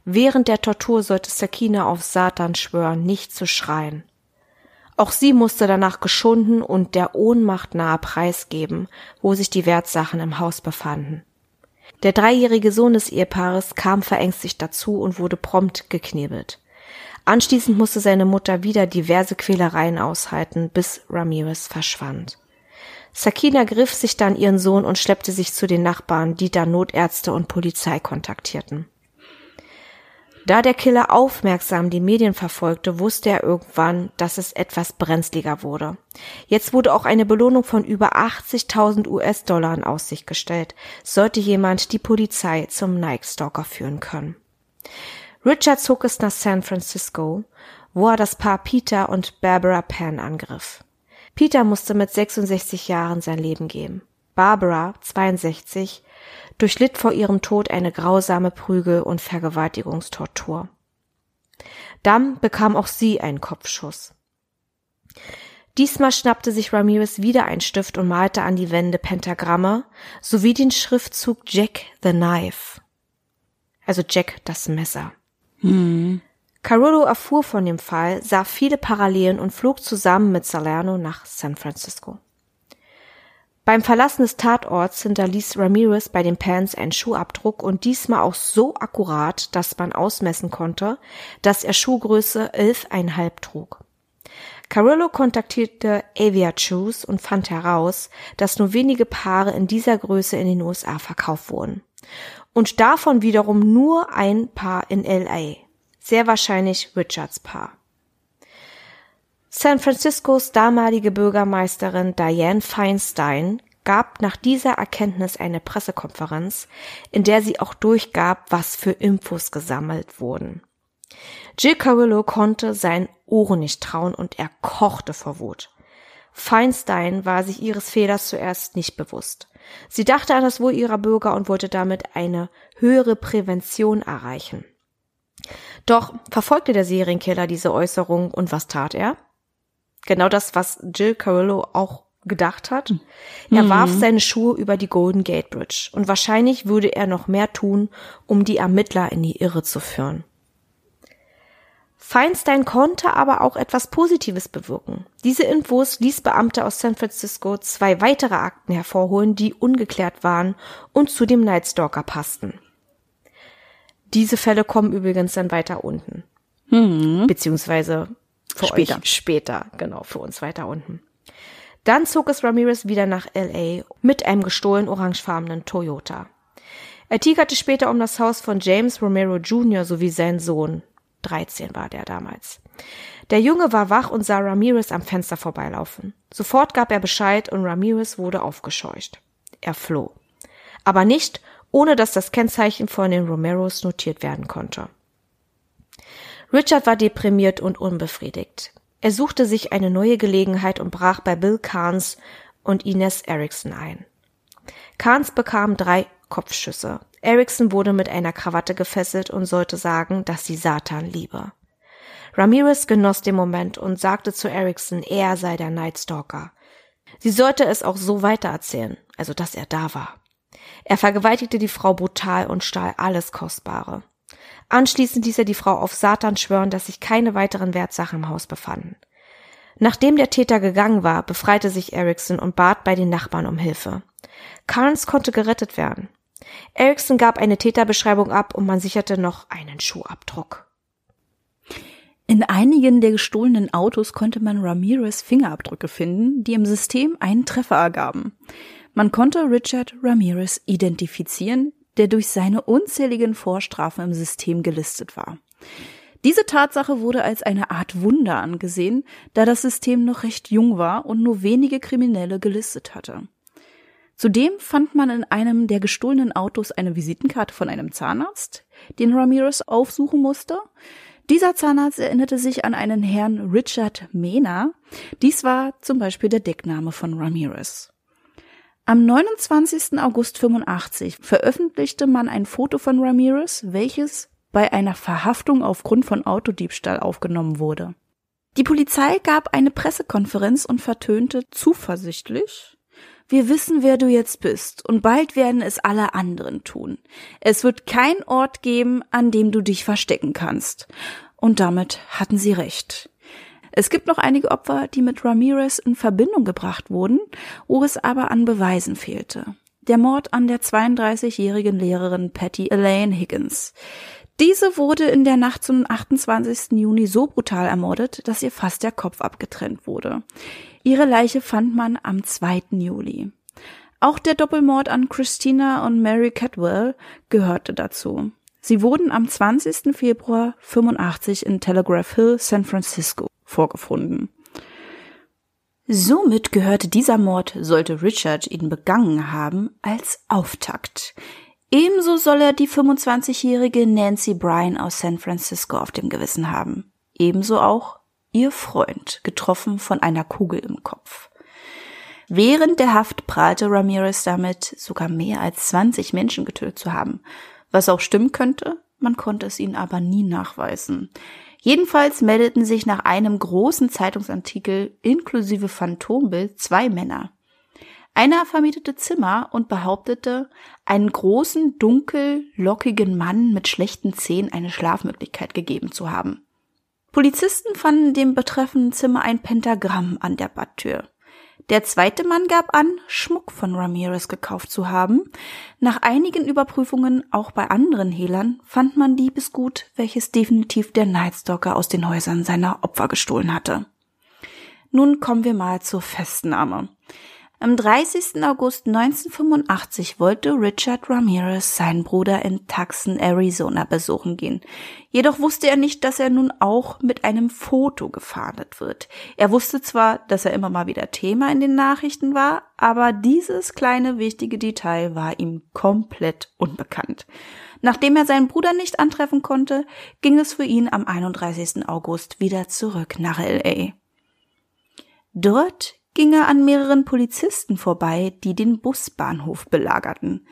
Während der Tortur sollte Sakina auf Satan schwören, nicht zu schreien. Auch sie musste danach geschunden und der Ohnmacht nahe preisgeben, wo sich die Wertsachen im Haus befanden. Der dreijährige Sohn des Ehepaares kam verängstigt dazu und wurde prompt geknebelt. Anschließend musste seine Mutter wieder diverse Quälereien aushalten, bis Ramirez verschwand. Sakina griff sich dann ihren Sohn und schleppte sich zu den Nachbarn, die dann Notärzte und Polizei kontaktierten. Da der Killer aufmerksam die Medien verfolgte, wusste er irgendwann, dass es etwas brenzliger wurde. Jetzt wurde auch eine Belohnung von über 80.000 US-Dollar in Aussicht gestellt, sollte jemand die Polizei zum Nike Stalker führen können. Richard zog es nach San Francisco, wo er das Paar Peter und Barbara Penn angriff. Peter musste mit 66 Jahren sein Leben geben. Barbara, 62, durchlitt vor ihrem Tod eine grausame Prügel- und Vergewaltigungstortur. Dann bekam auch sie einen Kopfschuss. Diesmal schnappte sich Ramirez wieder einen Stift und malte an die Wände Pentagramme sowie den Schriftzug Jack the Knife. Also Jack das Messer. Hm. Carollo erfuhr von dem Fall, sah viele Parallelen und flog zusammen mit Salerno nach San Francisco. Beim Verlassen des Tatorts hinterließ Ramirez bei den Pans einen Schuhabdruck und diesmal auch so akkurat, dass man ausmessen konnte, dass er Schuhgröße 11,5 trug. Carollo kontaktierte Avia Shoes und fand heraus, dass nur wenige Paare in dieser Größe in den USA verkauft wurden. Und davon wiederum nur ein Paar in LA sehr wahrscheinlich Richards Paar. San Franciscos damalige Bürgermeisterin Diane Feinstein gab nach dieser Erkenntnis eine Pressekonferenz, in der sie auch durchgab, was für Infos gesammelt wurden. Jill Carrillo konnte seinen Ohren nicht trauen und er kochte vor Wut. Feinstein war sich ihres Fehlers zuerst nicht bewusst. Sie dachte an das Wohl ihrer Bürger und wollte damit eine höhere Prävention erreichen. Doch verfolgte der Serienkiller diese Äußerung und was tat er? Genau das, was Jill Carrillo auch gedacht hat. Er mhm. warf seine Schuhe über die Golden Gate Bridge und wahrscheinlich würde er noch mehr tun, um die Ermittler in die Irre zu führen. Feinstein konnte aber auch etwas Positives bewirken. Diese Infos ließ Beamte aus San Francisco zwei weitere Akten hervorholen, die ungeklärt waren und zu dem Nightstalker passten. Diese Fälle kommen übrigens dann weiter unten. Mhm. Beziehungsweise für später. euch später, genau, für uns weiter unten. Dann zog es Ramirez wieder nach LA mit einem gestohlen orangefarbenen Toyota. Er tigerte später um das Haus von James Romero Jr. sowie sein Sohn. 13 war der damals. Der Junge war wach und sah Ramirez am Fenster vorbeilaufen. Sofort gab er Bescheid und Ramirez wurde aufgescheucht. Er floh. Aber nicht, ohne dass das Kennzeichen von den Romeros notiert werden konnte. Richard war deprimiert und unbefriedigt. Er suchte sich eine neue Gelegenheit und brach bei Bill Carnes und Ines Erickson ein. Carnes bekam drei Kopfschüsse. Erickson wurde mit einer Krawatte gefesselt und sollte sagen, dass sie Satan liebe. Ramirez genoss den Moment und sagte zu Erickson, er sei der Nightstalker. Sie sollte es auch so weitererzählen, also dass er da war. Er vergewaltigte die Frau brutal und stahl alles Kostbare. Anschließend ließ er die Frau auf Satan schwören, dass sich keine weiteren Wertsachen im Haus befanden. Nachdem der Täter gegangen war, befreite sich Erickson und bat bei den Nachbarn um Hilfe. Carnes konnte gerettet werden. Erickson gab eine Täterbeschreibung ab und man sicherte noch einen Schuhabdruck. In einigen der gestohlenen Autos konnte man Ramirez Fingerabdrücke finden, die im System einen Treffer ergaben. Man konnte Richard Ramirez identifizieren, der durch seine unzähligen Vorstrafen im System gelistet war. Diese Tatsache wurde als eine Art Wunder angesehen, da das System noch recht jung war und nur wenige Kriminelle gelistet hatte. Zudem fand man in einem der gestohlenen Autos eine Visitenkarte von einem Zahnarzt, den Ramirez aufsuchen musste. Dieser Zahnarzt erinnerte sich an einen Herrn Richard Mena. Dies war zum Beispiel der Deckname von Ramirez. Am 29. August 85 veröffentlichte man ein Foto von Ramirez, welches bei einer Verhaftung aufgrund von Autodiebstahl aufgenommen wurde. Die Polizei gab eine Pressekonferenz und vertönte zuversichtlich, wir wissen, wer du jetzt bist, und bald werden es alle anderen tun. Es wird kein Ort geben, an dem du dich verstecken kannst. Und damit hatten sie recht. Es gibt noch einige Opfer, die mit Ramirez in Verbindung gebracht wurden, wo es aber an Beweisen fehlte. Der Mord an der 32-jährigen Lehrerin Patty Elaine Higgins. Diese wurde in der Nacht zum 28. Juni so brutal ermordet, dass ihr fast der Kopf abgetrennt wurde. Ihre Leiche fand man am 2. Juli. Auch der Doppelmord an Christina und Mary Catwell gehörte dazu. Sie wurden am 20. Februar 85 in Telegraph Hill, San Francisco, vorgefunden. Somit gehörte dieser Mord, sollte Richard ihn begangen haben, als Auftakt. Ebenso soll er die 25-jährige Nancy Bryan aus San Francisco auf dem Gewissen haben. Ebenso auch ihr Freund, getroffen von einer Kugel im Kopf. Während der Haft prahlte Ramirez damit, sogar mehr als 20 Menschen getötet zu haben. Was auch stimmen könnte, man konnte es ihnen aber nie nachweisen. Jedenfalls meldeten sich nach einem großen Zeitungsartikel inklusive Phantombild zwei Männer. Einer vermietete Zimmer und behauptete, einen großen, dunkel, lockigen Mann mit schlechten Zähnen eine Schlafmöglichkeit gegeben zu haben. Polizisten fanden dem betreffenden Zimmer ein Pentagramm an der Badtür. Der zweite Mann gab an, Schmuck von Ramirez gekauft zu haben. Nach einigen Überprüfungen auch bei anderen Hehlern fand man Diebesgut, welches definitiv der Nightstalker aus den Häusern seiner Opfer gestohlen hatte. Nun kommen wir mal zur Festnahme. Am 30. August 1985 wollte Richard Ramirez seinen Bruder in Tucson, Arizona besuchen gehen. Jedoch wusste er nicht, dass er nun auch mit einem Foto gefahndet wird. Er wusste zwar, dass er immer mal wieder Thema in den Nachrichten war, aber dieses kleine wichtige Detail war ihm komplett unbekannt. Nachdem er seinen Bruder nicht antreffen konnte, ging es für ihn am 31. August wieder zurück nach LA. Dort ging er an mehreren Polizisten vorbei, die den Busbahnhof belagerten.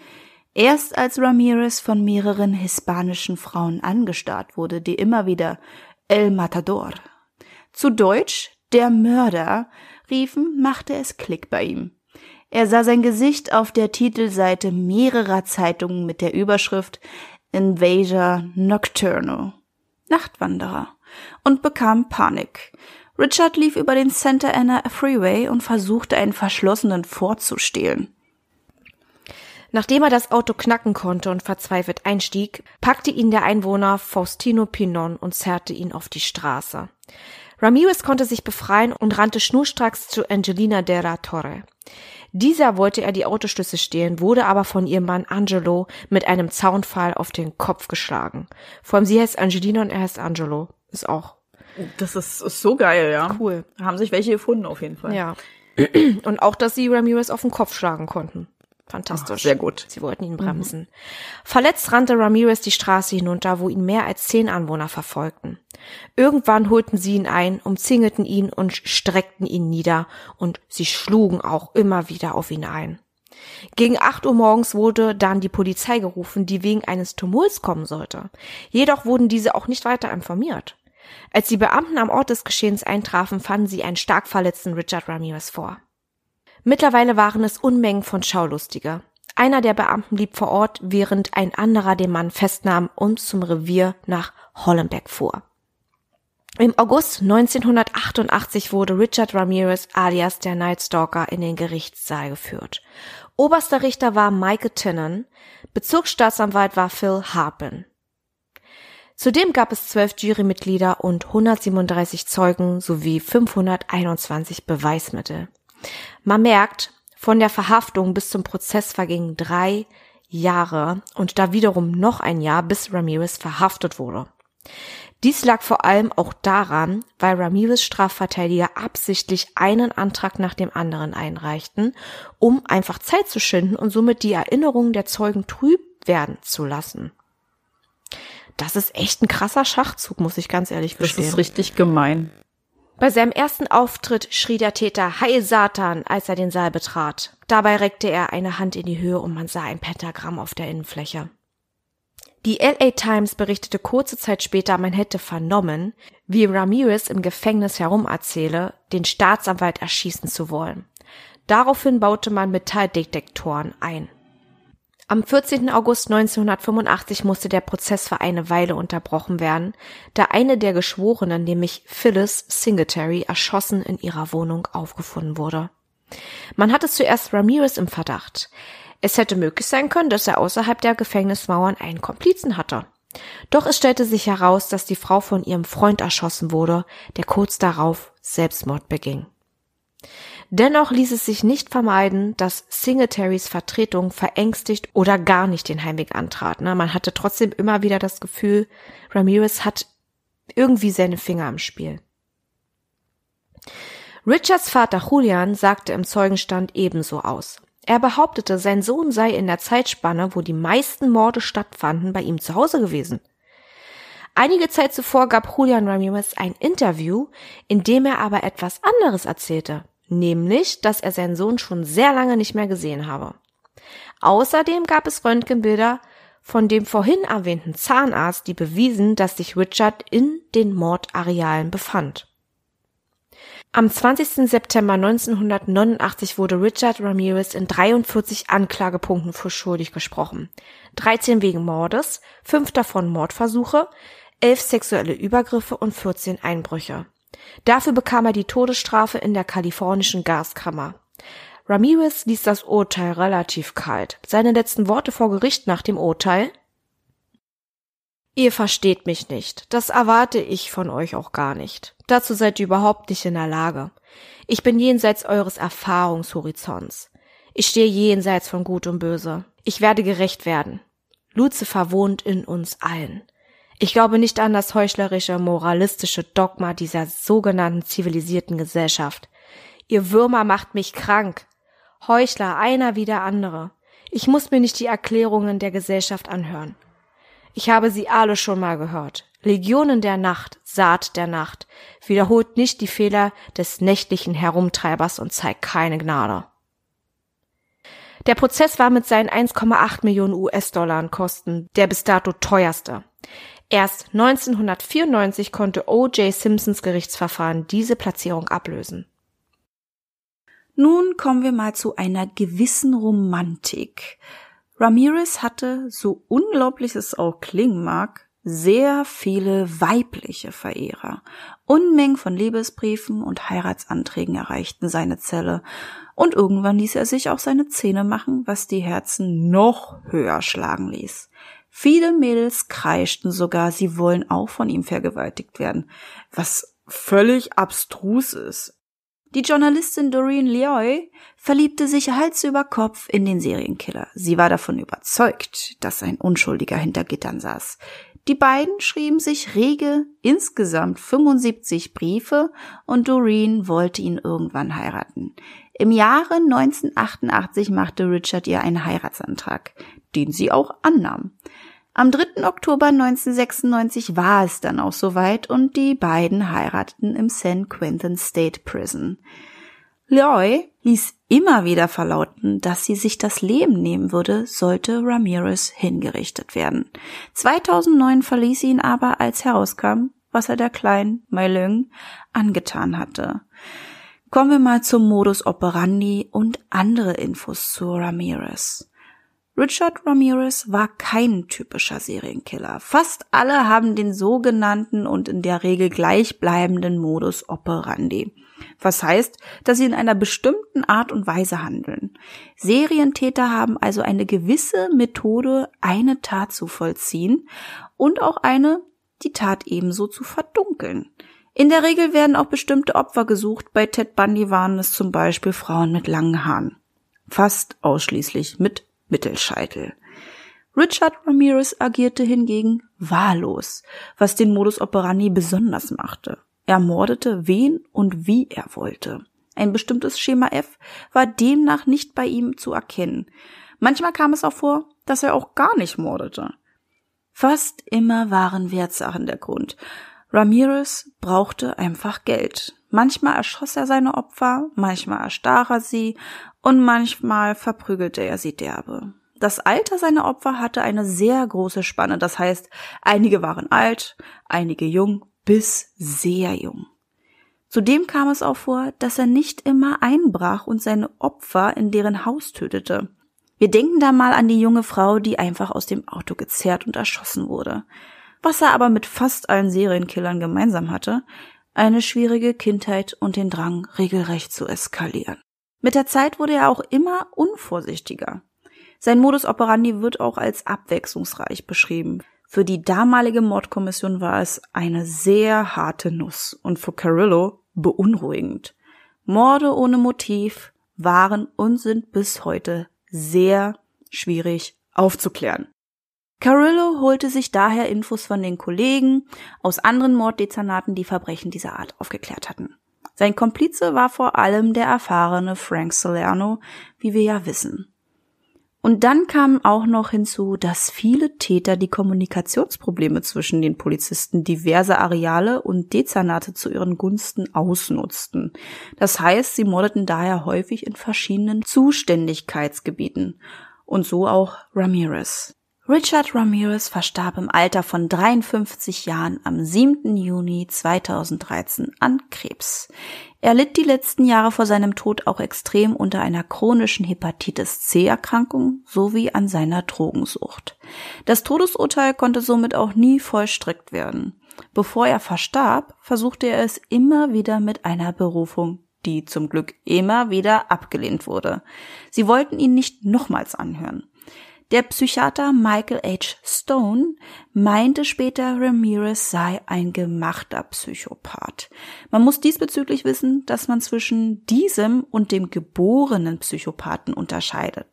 Erst als Ramirez von mehreren hispanischen Frauen angestarrt wurde, die immer wieder El Matador, zu Deutsch der Mörder, riefen, machte es Klick bei ihm. Er sah sein Gesicht auf der Titelseite mehrerer Zeitungen mit der Überschrift Invasion Nocturno, Nachtwanderer, und bekam Panik. Richard lief über den Santa Ana Freeway und versuchte einen verschlossenen Ford zu stehlen. Nachdem er das Auto knacken konnte und verzweifelt einstieg, packte ihn der Einwohner Faustino Pinon und zerrte ihn auf die Straße. Ramirez konnte sich befreien und rannte schnurstracks zu Angelina de la Torre. Dieser wollte er die Autoschlüssel stehlen, wurde aber von ihrem Mann Angelo mit einem Zaunpfahl auf den Kopf geschlagen. Vor allem sie heißt Angelina und er heißt Angelo. Ist auch Das ist, ist so geil, ja. Cool. Da haben sich welche gefunden auf jeden Fall. Ja. Und auch, dass sie Ramirez auf den Kopf schlagen konnten. Fantastisch. Ach, sehr gut. Sie wollten ihn bremsen. Mhm. Verletzt rannte Ramirez die Straße hinunter, wo ihn mehr als zehn Anwohner verfolgten. Irgendwann holten sie ihn ein, umzingelten ihn und streckten ihn nieder, und sie schlugen auch immer wieder auf ihn ein. Gegen acht Uhr morgens wurde dann die Polizei gerufen, die wegen eines Tumults kommen sollte. Jedoch wurden diese auch nicht weiter informiert. Als die Beamten am Ort des Geschehens eintrafen, fanden sie einen stark verletzten Richard Ramirez vor. Mittlerweile waren es Unmengen von Schaulustige. Einer der Beamten blieb vor Ort, während ein anderer den Mann festnahm und zum Revier nach Hollenbeck fuhr. Im August 1988 wurde Richard Ramirez alias der Night Stalker in den Gerichtssaal geführt. Oberster Richter war Michael Tinnen, Bezirksstaatsanwalt war Phil Harpin. Zudem gab es zwölf Jurymitglieder und 137 Zeugen sowie 521 Beweismittel. Man merkt, von der Verhaftung bis zum Prozess vergingen drei Jahre und da wiederum noch ein Jahr, bis Ramirez verhaftet wurde. Dies lag vor allem auch daran, weil Ramirez Strafverteidiger absichtlich einen Antrag nach dem anderen einreichten, um einfach Zeit zu schinden und somit die Erinnerungen der Zeugen trüb werden zu lassen. Das ist echt ein krasser Schachzug, muss ich ganz ehrlich gestehen. Das ist richtig gemein. Bei seinem ersten Auftritt schrie der Täter Heil Satan, als er den Saal betrat. Dabei reckte er eine Hand in die Höhe und man sah ein Pentagramm auf der Innenfläche. Die LA Times berichtete kurze Zeit später, man hätte vernommen, wie Ramirez im Gefängnis herumerzähle, den Staatsanwalt erschießen zu wollen. Daraufhin baute man Metalldetektoren ein. Am 14. August 1985 musste der Prozess für eine Weile unterbrochen werden, da eine der Geschworenen, nämlich Phyllis Singletary, erschossen in ihrer Wohnung aufgefunden wurde. Man hatte zuerst Ramirez im Verdacht. Es hätte möglich sein können, dass er außerhalb der Gefängnismauern einen Komplizen hatte. Doch es stellte sich heraus, dass die Frau von ihrem Freund erschossen wurde, der kurz darauf Selbstmord beging. Dennoch ließ es sich nicht vermeiden, dass Singatarys Vertretung verängstigt oder gar nicht den Heimweg antrat. Ne? Man hatte trotzdem immer wieder das Gefühl, Ramirez hat irgendwie seine Finger im Spiel. Richards Vater Julian sagte im Zeugenstand ebenso aus. Er behauptete, sein Sohn sei in der Zeitspanne, wo die meisten Morde stattfanden, bei ihm zu Hause gewesen. Einige Zeit zuvor gab Julian Ramirez ein Interview, in dem er aber etwas anderes erzählte nämlich, dass er seinen Sohn schon sehr lange nicht mehr gesehen habe. Außerdem gab es Röntgenbilder von dem vorhin erwähnten Zahnarzt, die bewiesen, dass sich Richard in den Mordarealen befand. Am 20. September 1989 wurde Richard Ramirez in 43 Anklagepunkten für schuldig gesprochen. 13 wegen Mordes, 5 davon Mordversuche, 11 sexuelle Übergriffe und 14 Einbrüche. Dafür bekam er die Todesstrafe in der kalifornischen Gaskammer. Ramirez ließ das Urteil relativ kalt. Seine letzten Worte vor Gericht nach dem Urteil Ihr versteht mich nicht. Das erwarte ich von euch auch gar nicht. Dazu seid ihr überhaupt nicht in der Lage. Ich bin jenseits eures Erfahrungshorizonts. Ich stehe jenseits von Gut und Böse. Ich werde gerecht werden. Lucifer wohnt in uns allen. Ich glaube nicht an das heuchlerische, moralistische Dogma dieser sogenannten zivilisierten Gesellschaft. Ihr Würmer macht mich krank. Heuchler, einer wie der andere. Ich muss mir nicht die Erklärungen der Gesellschaft anhören. Ich habe sie alle schon mal gehört. Legionen der Nacht, Saat der Nacht, wiederholt nicht die Fehler des nächtlichen Herumtreibers und zeigt keine Gnade. Der Prozess war mit seinen 1,8 Millionen US-Dollar Kosten der bis dato teuerste. Erst 1994 konnte O.J. Simpsons Gerichtsverfahren diese Platzierung ablösen. Nun kommen wir mal zu einer gewissen Romantik. Ramirez hatte, so unglaublich es auch klingen mag, sehr viele weibliche Verehrer. Unmengen von Liebesbriefen und Heiratsanträgen erreichten seine Zelle, und irgendwann ließ er sich auch seine Zähne machen, was die Herzen noch höher schlagen ließ. Viele Mädels kreischten sogar, sie wollen auch von ihm vergewaltigt werden, was völlig abstrus ist. Die Journalistin Doreen Leoy verliebte sich Hals über Kopf in den Serienkiller. Sie war davon überzeugt, dass ein Unschuldiger hinter Gittern saß. Die beiden schrieben sich rege insgesamt 75 Briefe und Doreen wollte ihn irgendwann heiraten. Im Jahre 1988 machte Richard ihr einen Heiratsantrag, den sie auch annahm. Am 3. Oktober 1996 war es dann auch soweit und die beiden heirateten im San Quentin State Prison. Loy ließ immer wieder verlauten, dass sie sich das Leben nehmen würde, sollte Ramirez hingerichtet werden. 2009 verließ sie ihn aber, als herauskam, was er der kleinen Mai angetan hatte. Kommen wir mal zum Modus operandi und andere Infos zu Ramirez. Richard Ramirez war kein typischer Serienkiller. Fast alle haben den sogenannten und in der Regel gleichbleibenden Modus operandi. Was heißt, dass sie in einer bestimmten Art und Weise handeln. Serientäter haben also eine gewisse Methode, eine Tat zu vollziehen und auch eine, die Tat ebenso zu verdunkeln. In der Regel werden auch bestimmte Opfer gesucht. Bei Ted Bundy waren es zum Beispiel Frauen mit langen Haaren. Fast ausschließlich mit Mittelscheitel. Richard Ramirez agierte hingegen wahllos, was den Modus operandi besonders machte. Er mordete wen und wie er wollte. Ein bestimmtes Schema F war demnach nicht bei ihm zu erkennen. Manchmal kam es auch vor, dass er auch gar nicht mordete. Fast immer waren Wertsachen der Grund. Ramirez brauchte einfach Geld. Manchmal erschoss er seine Opfer, manchmal erstach er sie und manchmal verprügelte er sie derbe. Das Alter seiner Opfer hatte eine sehr große Spanne, das heißt, einige waren alt, einige jung bis sehr jung. Zudem kam es auch vor, dass er nicht immer einbrach und seine Opfer in deren Haus tötete. Wir denken da mal an die junge Frau, die einfach aus dem Auto gezerrt und erschossen wurde. Was er aber mit fast allen Serienkillern gemeinsam hatte, eine schwierige Kindheit und den Drang, regelrecht zu eskalieren. Mit der Zeit wurde er auch immer unvorsichtiger. Sein Modus operandi wird auch als abwechslungsreich beschrieben. Für die damalige Mordkommission war es eine sehr harte Nuss und für Carillo beunruhigend. Morde ohne Motiv waren und sind bis heute sehr schwierig aufzuklären. Carillo holte sich daher Infos von den Kollegen aus anderen Morddezernaten, die Verbrechen dieser Art aufgeklärt hatten. Sein Komplize war vor allem der erfahrene Frank Salerno, wie wir ja wissen. Und dann kam auch noch hinzu, dass viele Täter die Kommunikationsprobleme zwischen den Polizisten diverse Areale und Dezernate zu ihren Gunsten ausnutzten. Das heißt, sie mordeten daher häufig in verschiedenen Zuständigkeitsgebieten. Und so auch Ramirez. Richard Ramirez verstarb im Alter von 53 Jahren am 7. Juni 2013 an Krebs. Er litt die letzten Jahre vor seinem Tod auch extrem unter einer chronischen Hepatitis C-Erkrankung sowie an seiner Drogensucht. Das Todesurteil konnte somit auch nie vollstreckt werden. Bevor er verstarb, versuchte er es immer wieder mit einer Berufung die zum Glück immer wieder abgelehnt wurde. Sie wollten ihn nicht nochmals anhören. Der Psychiater Michael H. Stone meinte später, Ramirez sei ein gemachter Psychopath. Man muss diesbezüglich wissen, dass man zwischen diesem und dem geborenen Psychopathen unterscheidet.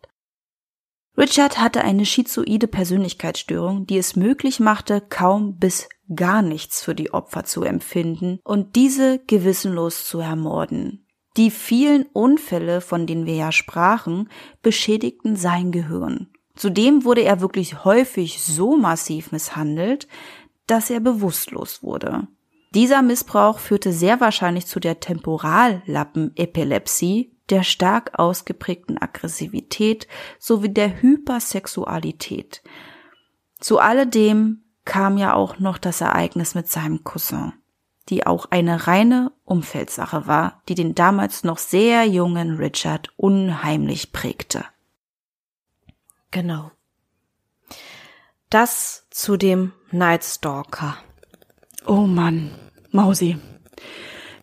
Richard hatte eine schizoide Persönlichkeitsstörung, die es möglich machte, kaum bis gar nichts für die Opfer zu empfinden und diese gewissenlos zu ermorden. Die vielen Unfälle, von denen wir ja sprachen, beschädigten sein Gehirn. Zudem wurde er wirklich häufig so massiv misshandelt, dass er bewusstlos wurde. Dieser Missbrauch führte sehr wahrscheinlich zu der Temporallappenepilepsie, der stark ausgeprägten Aggressivität sowie der Hypersexualität. Zu alledem kam ja auch noch das Ereignis mit seinem Cousin, die auch eine reine Umfeldsache war, die den damals noch sehr jungen Richard unheimlich prägte. Genau. Das zu dem Night Stalker. Oh Mann, Mausi.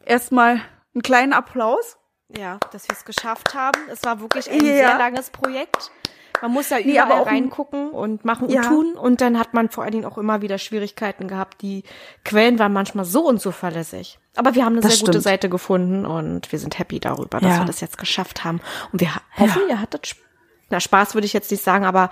Erstmal einen kleinen Applaus. Ja, dass wir es geschafft haben. Es war wirklich ein ja. sehr langes Projekt. Man muss ja überall nee, reingucken und machen und ja. tun. Und dann hat man vor allen Dingen auch immer wieder Schwierigkeiten gehabt. Die Quellen waren manchmal so unzuverlässig. Aber wir haben eine das sehr stimmt. gute Seite gefunden und wir sind happy darüber, dass ja. wir das jetzt geschafft haben. Und wir hoffen, ihr hattet na, Spaß würde ich jetzt nicht sagen, aber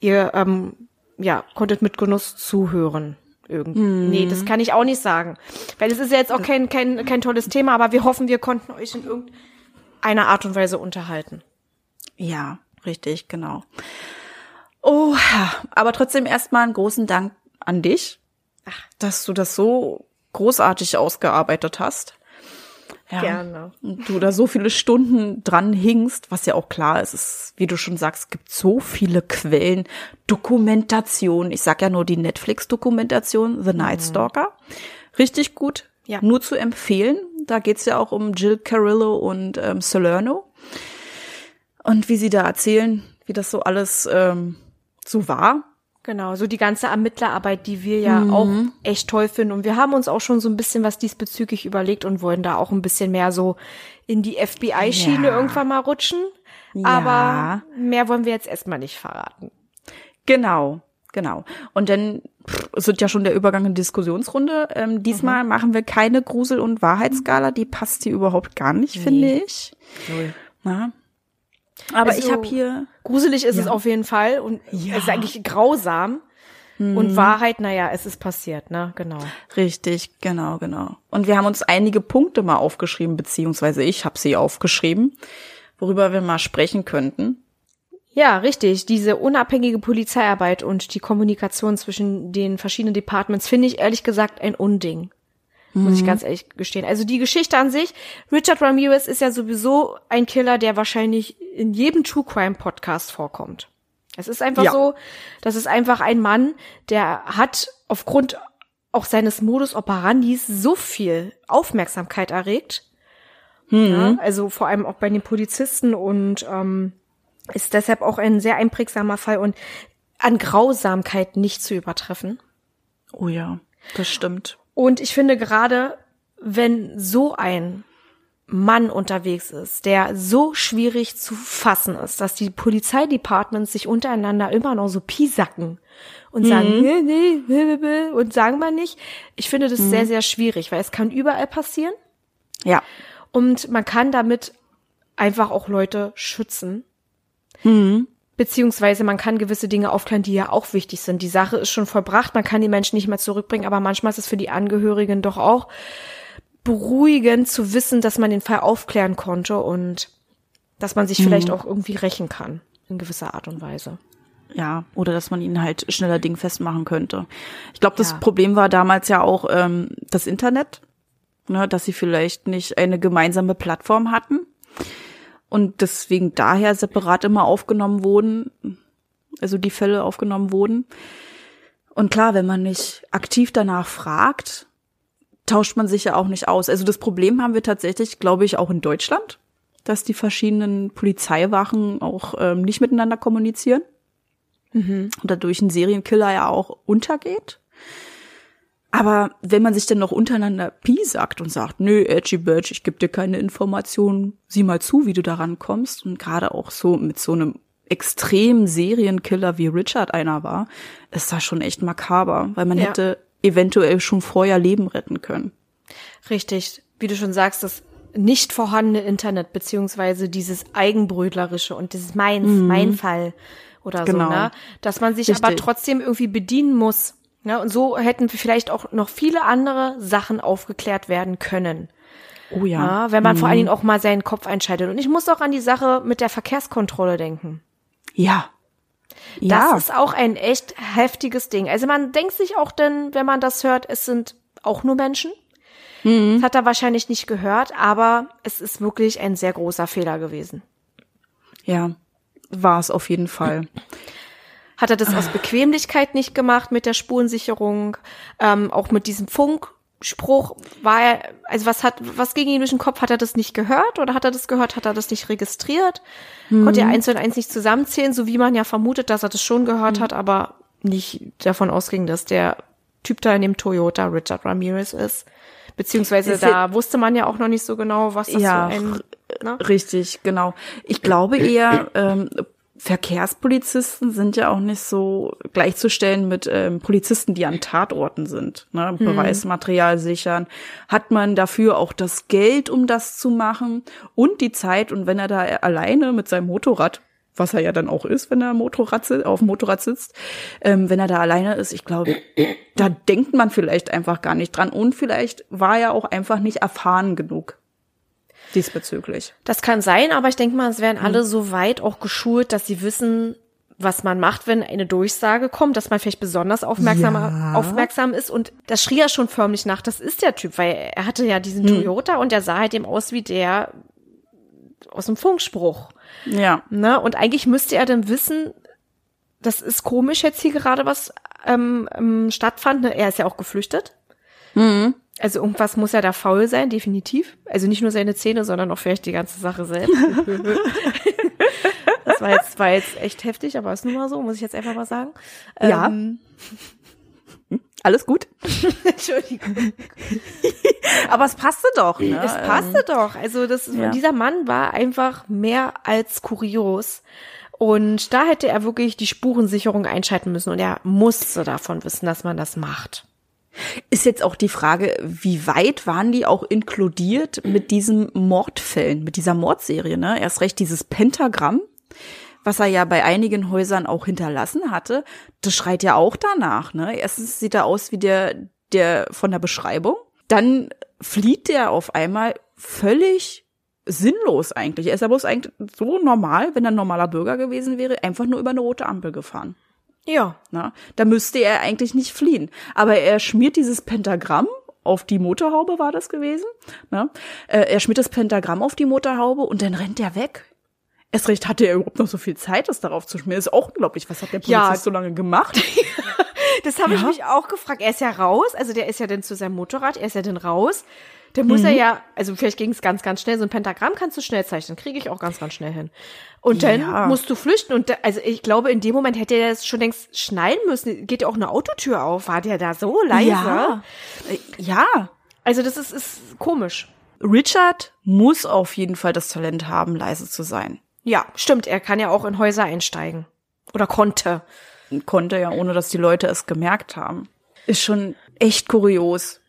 ihr ähm, ja, konntet mit Genuss zuhören. Irgendwie. Nee, das kann ich auch nicht sagen. Weil es ist ja jetzt auch kein, kein, kein tolles Thema, aber wir hoffen, wir konnten euch in irgendeiner Art und Weise unterhalten. Ja, richtig, genau. Oh, aber trotzdem erstmal einen großen Dank an dich, dass du das so großartig ausgearbeitet hast. Ja. Gerne. Und du da so viele Stunden dran hingst, was ja auch klar ist, es, wie du schon sagst, es gibt so viele Quellen, Dokumentation. Ich sag ja nur die Netflix-Dokumentation, The Night Stalker. Richtig gut. Ja. Nur zu empfehlen. Da geht's ja auch um Jill Carillo und ähm, Salerno. Und wie sie da erzählen, wie das so alles ähm, so war. Genau, so die ganze Ermittlerarbeit, die wir ja auch echt toll finden. Und wir haben uns auch schon so ein bisschen was diesbezüglich überlegt und wollen da auch ein bisschen mehr so in die FBI-Schiene Ja. irgendwann mal rutschen. Ja. Aber mehr wollen wir jetzt erstmal nicht verraten. Genau, genau. Und dann pff, es wird ja schon der Übergang in die Diskussionsrunde. Ähm, diesmal Mhm. machen wir keine Grusel- und Wahrheitsskala. Die passt hier überhaupt gar nicht, finde ich. Na? Aber Also- ich habe hier Gruselig ist es Ja. auf jeden Fall und Ja. es ist eigentlich grausam. Und Wahrheit, naja, es ist passiert, ne? Genau. richtig, genau, genau. Und wir haben uns einige Punkte mal aufgeschrieben, beziehungsweise ich habe sie aufgeschrieben, worüber wir mal sprechen könnten. Ja, richtig. Diese unabhängige Polizeiarbeit und die Kommunikation zwischen den verschiedenen Departments finde ich ehrlich gesagt ein Unding. Muss ich ganz ehrlich gestehen. Also die Geschichte an sich, Richard Ramirez ist ja sowieso ein Killer, der wahrscheinlich in jedem True Crime Podcast vorkommt. Es ist einfach Ja. so, das ist einfach ein Mann, der hat aufgrund auch seines Modus operandis so viel Aufmerksamkeit erregt. Ja, also vor allem auch bei den Polizisten und ähm, ist deshalb auch ein sehr einprägsamer Fall und an Grausamkeit nicht zu übertreffen. Oh ja, das stimmt. Und ich finde gerade, wenn so ein Mann unterwegs ist, der so schwierig zu fassen ist, dass die Polizeidepartments sich untereinander immer noch so piesacken und sagen, nee, nee, nee, nee, nee, und sagen wir nicht. Ich finde das sehr, sehr schwierig, weil es kann überall passieren Ja. und man kann damit einfach auch Leute schützen. Beziehungsweise man kann gewisse Dinge aufklären, die ja auch wichtig sind. Die Sache ist schon vollbracht, man kann die Menschen nicht mehr zurückbringen, aber manchmal ist es für die Angehörigen doch auch beruhigend zu wissen, dass man den Fall aufklären konnte und dass man sich vielleicht auch irgendwie rächen kann. In gewisser Art und Weise. Ja, oder dass man ihn halt schneller dingfest machen könnte. Ich glaube, das Ja. Problem war damals ja auch ähm, das Internet, ne, dass sie vielleicht nicht eine gemeinsame Plattform hatten und deswegen daher separat immer aufgenommen wurden, also die Fälle aufgenommen wurden. Und klar, wenn man nicht aktiv danach fragt, tauscht man sich ja auch nicht aus. Also das Problem haben wir tatsächlich, glaube ich, auch in Deutschland, dass die verschiedenen Polizeiwachen auch ähm, nicht miteinander kommunizieren und dadurch ein Serienkiller ja auch untergeht. Aber wenn man sich dann noch untereinander piesackt und sagt, nö, Edgy Birch, ich gebe dir keine Informationen, sieh mal zu, wie du daran kommst. Und gerade auch so mit so einem extremen Serienkiller wie Richard einer war, ist das schon echt makaber, weil man Ja. hätte eventuell schon vorher Leben retten können. Richtig, wie du schon sagst, das nicht vorhandene Internet, beziehungsweise dieses Eigenbrötlerische und dieses Meins, mein Fall oder Genau. so, ne? Dass man sich Richtig. aber trotzdem irgendwie bedienen muss. Ne? Und so hätten vielleicht auch noch viele andere Sachen aufgeklärt werden können. Oh ja. Ja, wenn man vor allen Dingen auch mal seinen Kopf einschaltet. Und ich muss auch an die Sache mit der Verkehrskontrolle denken. Ja. Das Ja. ist auch ein echt heftiges Ding. Also man denkt sich auch denn, wenn man das hört, es sind auch nur Menschen. Das hat er wahrscheinlich nicht gehört, aber es ist wirklich ein sehr großer Fehler gewesen. ja. War es auf jeden Fall. Hat er das aus Bequemlichkeit nicht gemacht mit der Spurensicherung, ähm, auch mit diesem Funkspruch war er, also was hat, was ging ihm durch den Kopf? Hat er das nicht gehört oder hat er das gehört? Hat er das nicht registriert? Konnte er eins und eins nicht zusammenzählen, so wie man ja vermutet, dass er das schon gehört hat, aber nicht davon ausging, dass der Typ da in dem Toyota Richard Ramirez ist. Beziehungsweise Ist da wusste man ja auch noch nicht so genau, was das Ja, für ein, ne? Richtig, genau. Ich glaube eher, ähm, Verkehrspolizisten sind ja auch nicht so gleichzustellen mit ähm, Polizisten, die an Tatorten sind. Ne? Beweismaterial sichern. Hat man dafür auch das Geld, um das zu machen und die Zeit? Und wenn er da alleine mit seinem Motorrad was er ja dann auch ist, wenn er Motorrad, auf dem Motorrad sitzt, ähm, wenn er da alleine ist, ich glaube, da denkt man vielleicht einfach gar nicht dran. Und vielleicht war er auch einfach nicht erfahren genug diesbezüglich. Das kann sein, aber ich denke mal, es werden alle so weit auch geschult, dass sie wissen, was man macht, wenn eine Durchsage kommt, dass man vielleicht besonders aufmerksam, Ja. aufmerksam ist. Und das schrie ja schon förmlich nach, das ist der Typ, weil er hatte ja diesen Toyota und der sah halt eben aus wie der aus dem Funkspruch. Ja. Ne? Und eigentlich müsste er dann wissen, das ist komisch jetzt hier gerade was ähm, ähm, stattfand. Ne? Er ist ja auch geflüchtet. Also irgendwas muss ja da faul sein, definitiv. Also nicht nur seine Zähne, sondern auch vielleicht die ganze Sache selbst. das war jetzt, war jetzt echt heftig, aber ist nun mal so, muss ich jetzt einfach mal sagen. Ja. Ähm, Alles gut. Entschuldigung. Aber es passte doch. Ne? Es passte doch. Also das, ja. dieser Mann war einfach mehr als kurios. Und da hätte er wirklich die Spurensicherung einschalten müssen. Und er musste davon wissen, dass man das macht. Ist jetzt auch die Frage, wie weit waren die auch inkludiert mit diesen Mordfällen, mit dieser Mordserie, ne? Erst recht dieses Pentagramm, was er ja bei einigen Häusern auch hinterlassen hatte, das schreit ja auch danach, ne? Erstens sieht er aus wie der, der von der Beschreibung. Dann flieht der auf einmal völlig sinnlos eigentlich. Er ist ja bloß eigentlich so normal, wenn er ein normaler Bürger gewesen wäre, einfach nur über eine rote Ampel gefahren. Ja. Na, da müsste er eigentlich nicht fliehen. Aber er schmiert dieses Pentagramm auf die Motorhaube, war das gewesen. Na, äh, er schmiert das Pentagramm auf die Motorhaube und dann rennt er weg. Erst recht hatte er überhaupt noch so viel Zeit, das darauf zu schmieren. Ist auch unglaublich. Was hat der Polizist Ja. so lange gemacht? Das habe ich Ja. mich auch gefragt. Er ist ja raus, also der ist ja dann zu seinem Motorrad, er ist ja dann raus. Der muss er ja, also vielleicht ging es ganz, ganz schnell. So ein Pentagramm kannst du schnell zeichnen, kriege ich auch ganz, ganz schnell hin. Und dann Ja. musst du flüchten. Und da, also ich glaube, in dem Moment hätte er das schon längst schneiden müssen. Geht ja auch eine Autotür auf. War der da so leise? Ja. Ja. Also das ist, ist komisch. Richard muss auf jeden Fall das Talent haben, leise zu sein. Ja, stimmt. Er kann ja auch in Häuser einsteigen. Oder konnte. Konnte ja, ohne dass die Leute es gemerkt haben. Ist schon echt kurios.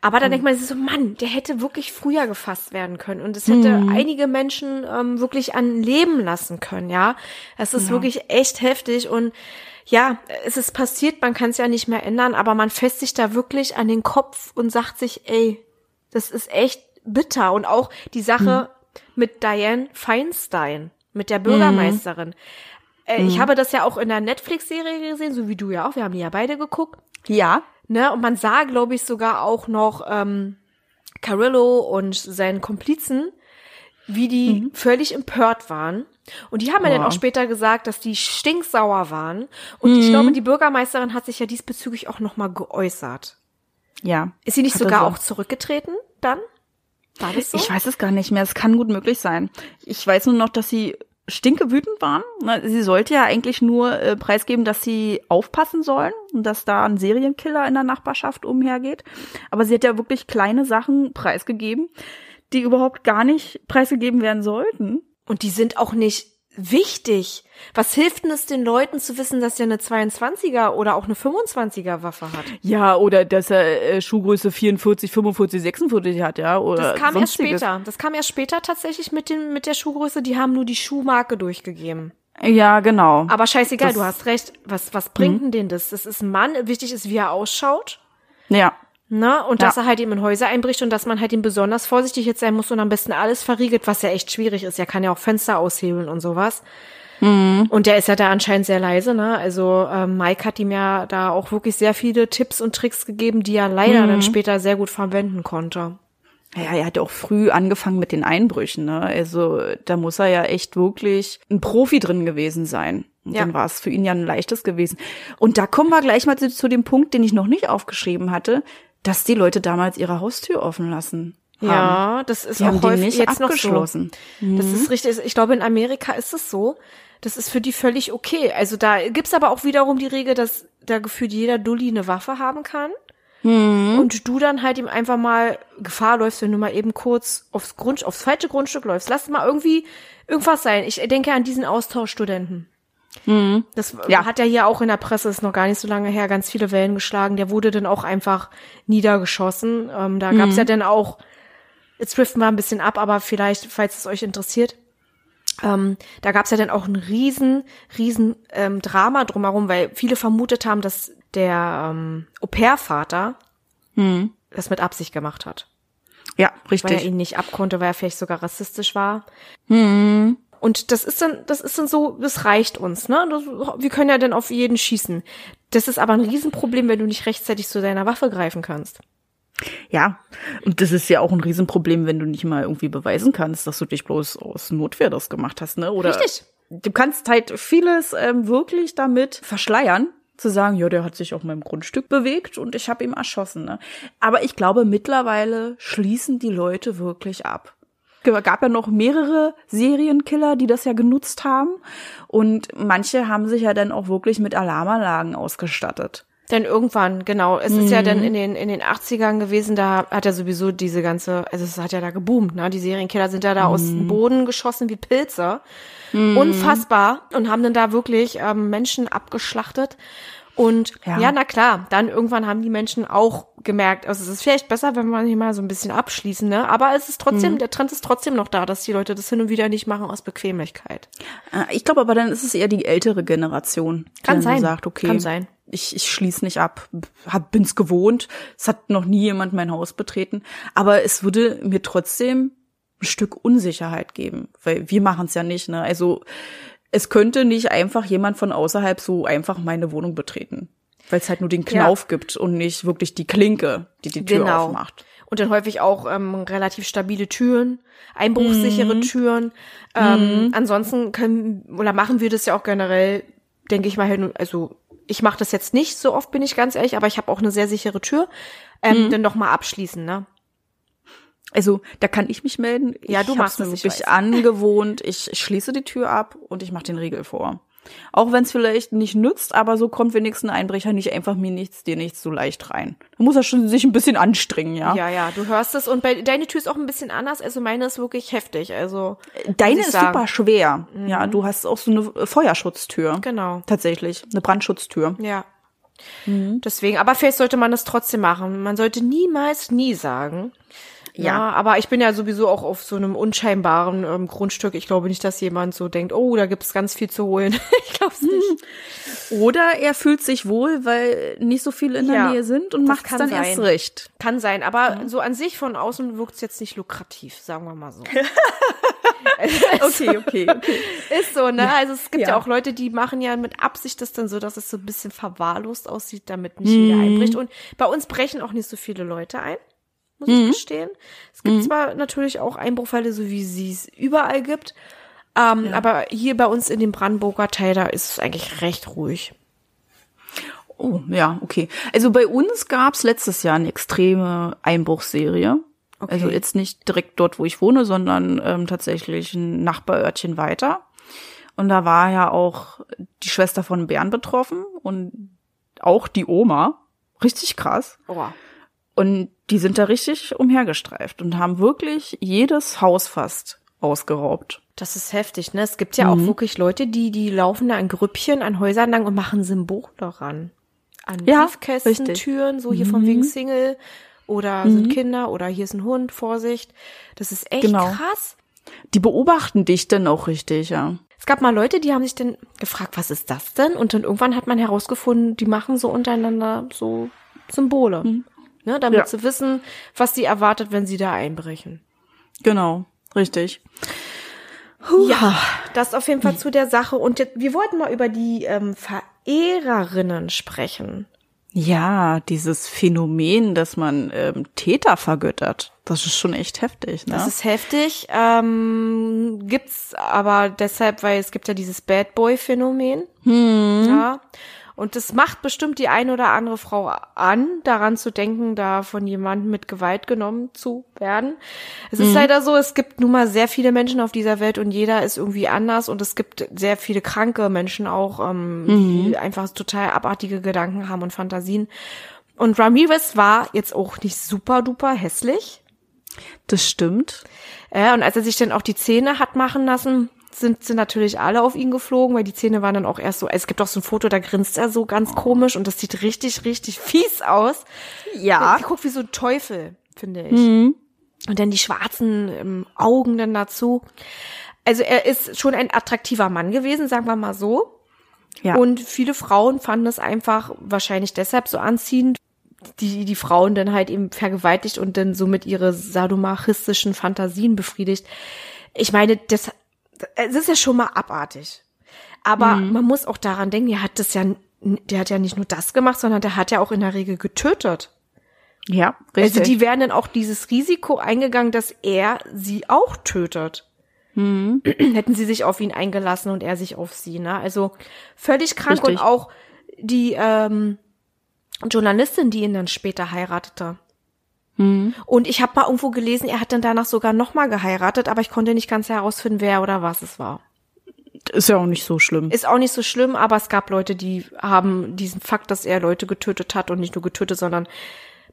Aber dann denkt man sich so, Mann, der hätte wirklich früher gefasst werden können und es hätte einige Menschen ähm, wirklich an Leben lassen können, ja. Es ist wirklich echt heftig und ja, es ist passiert, man kann es ja nicht mehr ändern, aber man fässt sich da wirklich an den Kopf und sagt sich, ey, das ist echt bitter und auch die Sache mit Diane Feinstein, mit der Bürgermeisterin. Äh, Ich habe das ja auch in der Netflix-Serie gesehen, so wie du ja auch. Wir haben die ja beide geguckt. Ja. Ne? Und man sah, glaube ich, sogar auch noch ähm, Carillo und seinen Komplizen, wie die völlig empört waren. Und die haben ja dann Boah. auch später gesagt, dass die stinksauer waren. Und ich glaube, die Bürgermeisterin hat sich ja diesbezüglich auch nochmal geäußert. Ja. Ist sie nicht sogar so. auch zurückgetreten dann? War das so? Ich weiß es gar nicht mehr. Es kann gut möglich sein. Ich weiß nur noch, dass sie stinkewütend waren. Sie sollte ja eigentlich nur äh, preisgeben, dass sie aufpassen sollen und dass da ein Serienkiller in der Nachbarschaft umhergeht. Aber sie hat ja wirklich kleine Sachen preisgegeben, die überhaupt gar nicht preisgegeben werden sollten. Und die sind auch nicht wichtig. Was hilft denn es den Leuten zu wissen, dass er eine 22er oder auch eine 25er Waffe hat? Ja, oder dass er äh, Schuhgröße 44, 45, 46 hat, ja. Oder Das kam erst später. Das kam erst später tatsächlich mit dem mit der Schuhgröße. Die haben nur die Schuhmarke durchgegeben. Ja, genau. Aber scheißegal, Das- Mhm. du hast recht. Was was bringt denn den das? Das ist ein Mann. Wichtig ist, wie er ausschaut. ja. Ne? Und Ja. dass er halt eben in Häuser einbricht und dass man halt ihm besonders vorsichtig jetzt sein muss und am besten alles verriegelt, was ja echt schwierig ist. Er kann ja auch Fenster aushebeln und sowas. Mhm. Und der ist ja da anscheinend sehr leise, ne? Also ähm, Mike hat ihm ja da auch wirklich sehr viele Tipps und Tricks gegeben, die er leider Mhm. dann später sehr gut verwenden konnte. Ja, er hat ja auch früh angefangen mit den Einbrüchen, ne? Also da muss er ja echt wirklich ein Profi drin gewesen sein. Und Ja. dann war es für ihn ja ein leichtes gewesen. Und da kommen wir gleich mal zu, zu dem Punkt, den ich noch nicht aufgeschrieben hatte, dass die Leute damals ihre Haustür offen lassen. Haben. Ja, das ist Die auch häufig nicht jetzt abgeschlossen. Mhm. noch so. Das ist richtig. Ich glaube, in Amerika ist es so. Das ist für die völlig okay. Also da gibt's aber auch wiederum die Regel, dass da gefühlt jeder Dulli eine Waffe haben kann. Mhm. Und du dann halt ihm einfach mal Gefahr läufst, wenn du mal eben kurz aufs Grund, aufs falsche Grundstück läufst. Lass mal irgendwie irgendwas sein. Ich denke an diesen Austauschstudenten. Das Mhm. Ja. hat ja hier auch in der Presse, ist noch gar nicht so lange her, ganz viele Wellen geschlagen. Der wurde dann auch einfach niedergeschossen. Ähm, da gab's Mhm. ja dann auch, jetzt driften wir ein bisschen ab, aber vielleicht, falls es euch interessiert, Ähm, da gab's ja dann auch ein riesen, riesen ähm, Drama drumherum, weil viele vermutet haben, dass der ähm, Au-pair-Vater Hm. das mit Absicht gemacht hat. Ja, Weil er richtig. ihn nicht abkonnte, weil er vielleicht sogar rassistisch war. Hm. Und das ist dann, das ist dann so, das reicht uns, ne? Das, wir können ja dann auf jeden schießen. Das ist aber ein Riesenproblem, wenn du nicht rechtzeitig zu deiner Waffe greifen kannst. Ja, und das ist ja auch ein Riesenproblem, wenn du nicht mal irgendwie beweisen kannst, dass du dich bloß aus Notwehr das gemacht hast, ne? Oder Richtig. du kannst halt vieles ähm, wirklich damit verschleiern, zu sagen, ja, der hat sich auf meinem Grundstück bewegt und ich habe ihn erschossen. Ne? Aber ich glaube, mittlerweile schließen die Leute wirklich ab. Es gab ja noch mehrere Serienkiller, die das ja genutzt haben. Und manche haben sich ja dann auch wirklich mit Alarmanlagen ausgestattet. Denn irgendwann, genau, es ist ja dann in den, in den 80ern gewesen, da hat er sowieso diese ganze, also es hat ja da geboomt, ne? Die Serienkiller sind ja da aus dem Boden geschossen wie Pilze. Unfassbar. Und haben dann da wirklich ähm, Menschen abgeschlachtet. Und ja. Ja. na klar, dann irgendwann haben die Menschen auch gemerkt, also es ist vielleicht besser, wenn wir hier mal so ein bisschen abschließen, ne? Aber es ist trotzdem, der Trend ist trotzdem noch da, dass die Leute das hin und wieder nicht machen aus Bequemlichkeit. Äh, Ich glaube aber, dann ist es eher die ältere Generation, die Kann sein. sagt, okay, Kann sein. ich, ich schließe nicht ab, hab, bin's gewohnt, es hat noch nie jemand mein Haus betreten, aber es würde mir trotzdem ein Stück Unsicherheit geben, weil wir machen es ja nicht, ne? Also es könnte nicht einfach jemand von außerhalb so einfach meine Wohnung betreten, weil es halt nur den Knauf gibt und nicht wirklich die Klinke, die die Tür Genau. aufmacht. Und dann häufig auch ähm, relativ stabile Türen, einbruchsichere Türen. Ähm, Ansonsten können oder machen wir das ja auch generell, denke ich mal, hin, also ich mache das jetzt nicht so oft, bin ich ganz ehrlich, aber ich habe auch eine sehr sichere Tür. Ähm, Dann doch mal abschließen, ne? Also da kann ich mich melden. Ja, du ich machst es, ich wirklich angewohnt. Ich schließe die Tür ab und ich mache den Riegel vor. Auch wenn es vielleicht nicht nützt, aber so kommt wenigstens ein Einbrecher nicht einfach mir nichts, dir nichts so leicht rein. Da muss er schon sich ein bisschen anstrengen, ja. Ja, ja, du hörst es und bei deine Tür ist auch ein bisschen anders, also meine ist wirklich heftig, also Deine ist sagen. Mhm. super schwer. Ja, du hast auch so eine Feuerschutztür. Genau. Tatsächlich, eine Brandschutztür. Ja. Deswegen, aber vielleicht sollte man das trotzdem machen. Man sollte niemals nie sagen. Ja. Ja. aber ich bin ja sowieso auch auf so einem unscheinbaren ähm, Grundstück. Ich glaube nicht, dass jemand so denkt, oh, da gibt's ganz viel zu holen. ich glaube es nicht. Oder er fühlt sich wohl, weil nicht so viele in der Ja, Nähe sind und macht es dann sein. erst recht. Kann sein, aber so an sich von außen wirkt's jetzt nicht lukrativ, sagen wir mal so. Okay, okay, okay. Ist so, ne? Also es gibt ja. Ja. auch Leute, die machen ja mit Absicht das dann so, dass es so ein bisschen verwahrlost aussieht, damit nicht jeder einbricht. Und bei uns brechen auch nicht so viele Leute ein, muss ich gestehen. Es gibt zwar natürlich auch Einbruchfälle, so wie sie es überall gibt, ähm, aber hier bei uns in dem Brandenburger Teil, da ist es eigentlich recht ruhig. Oh, ja, okay. Also bei uns gab's letztes Jahr eine extreme Einbruchsserie. Okay. Also jetzt nicht direkt dort, wo ich wohne, sondern ähm, tatsächlich ein Nachbarörtchen weiter. Und da war ja auch die Schwester von Bären betroffen und auch die Oma. Richtig krass. Oh. Und die sind da richtig umhergestreift und haben wirklich jedes Haus fast ausgeraubt. Das ist heftig, ne? Es gibt ja auch wirklich Leute, die, die laufen da in Grüppchen an Häusern lang und machen Symbole ran. An Ja, Briefkästen, richtig. Türen, so hier von wegen Single oder sind Kinder oder hier ist ein Hund, Vorsicht. Das ist echt Genau. krass. Die beobachten dich dann auch richtig, ja. Es gab mal Leute, die haben sich dann gefragt, was ist das denn? Und dann irgendwann hat man herausgefunden, die machen so untereinander so Symbole. Ne, damit Ja. sie wissen, was sie erwartet, wenn sie da einbrechen. Genau, richtig. Ja, das auf jeden Fall zu der Sache. Und jetzt, wir wollten mal über die ähm, Verehrerinnen sprechen. Ja, dieses Phänomen, dass man ähm, Täter vergöttert, das ist schon echt heftig, ne? Das ist heftig. Ähm, gibt's aber deshalb, weil es gibt ja dieses Bad Boy Phänomen. Ja. Und das macht bestimmt die eine oder andere Frau an, daran zu denken, da von jemandem mit Gewalt genommen zu werden. Es ist leider so, es gibt nun mal sehr viele Menschen auf dieser Welt und jeder ist irgendwie anders und es gibt sehr viele kranke Menschen auch, ähm, die einfach total abartige Gedanken haben und Fantasien. Und Ramirez war jetzt auch nicht super duper hässlich. das stimmt. Ja, und als er sich dann auch die Zähne hat machen lassen, sind sie natürlich alle auf ihn geflogen, weil die Zähne waren dann auch erst so, es gibt auch so ein Foto, da grinst er so ganz komisch und das sieht richtig, richtig fies aus. Ja. Er guckt wie so ein Teufel, finde ich. Und dann die schwarzen ähm, Augen dann dazu. also er ist schon ein attraktiver Mann gewesen, sagen wir mal so. Ja. Und viele Frauen fanden es einfach wahrscheinlich deshalb so anziehend, die die Frauen dann halt eben vergewaltigt und dann somit ihre sadomachistischen Fantasien befriedigt. Ich meine, das, es ist ja schon mal abartig. Aber Mhm. man muss auch daran denken, er hat das ja, der hat ja nicht nur das gemacht, sondern der hat ja auch in der Regel getötet. ja, Also die wären dann auch dieses Risiko eingegangen, dass er sie auch tötet. Mhm. Hätten sie sich auf ihn eingelassen und er sich auf sie, ne? Also völlig krank Richtig. und auch die ähm, Journalistin, die ihn dann später heiratete. Mhm. Und ich habe mal irgendwo gelesen, er hat dann danach sogar nochmal geheiratet, aber ich konnte nicht ganz herausfinden, wer oder was es war. Ist ja auch nicht so schlimm. Ist auch nicht so schlimm, aber es gab Leute, die haben diesen Fakt, dass er Leute getötet hat und nicht nur getötet, sondern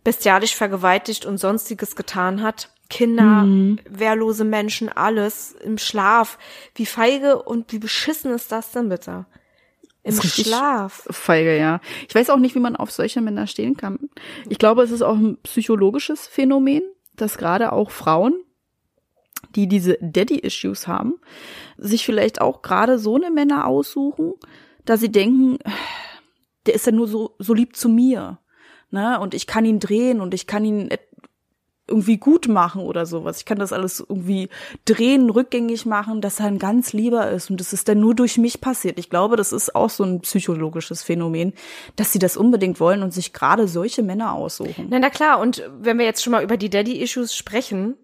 bestialisch vergewaltigt und sonstiges getan hat. Kinder, Mhm. wehrlose Menschen, alles im Schlaf. Wie feige und wie beschissen ist das denn bitte? Im Schlaf. Feige, ja. Ich weiß auch nicht, wie man auf solche Männer stehen kann. Ich glaube, es ist auch ein psychologisches Phänomen, dass gerade auch Frauen, die diese Daddy-Issues haben, sich vielleicht auch gerade so eine Männer aussuchen, da sie denken, der ist ja nur so, so lieb zu mir. Ne? Und ich kann ihn drehen und ich kann ihn irgendwie gut machen oder sowas. Ich kann das alles irgendwie drehen, rückgängig machen, dass er ein ganz lieber ist und das ist dann nur durch mich passiert. Ich glaube, das ist auch so ein psychologisches Phänomen, dass sie das unbedingt wollen und sich gerade solche Männer aussuchen. Na, na klar, und wenn wir jetzt schon mal über die Daddy-Issues sprechen,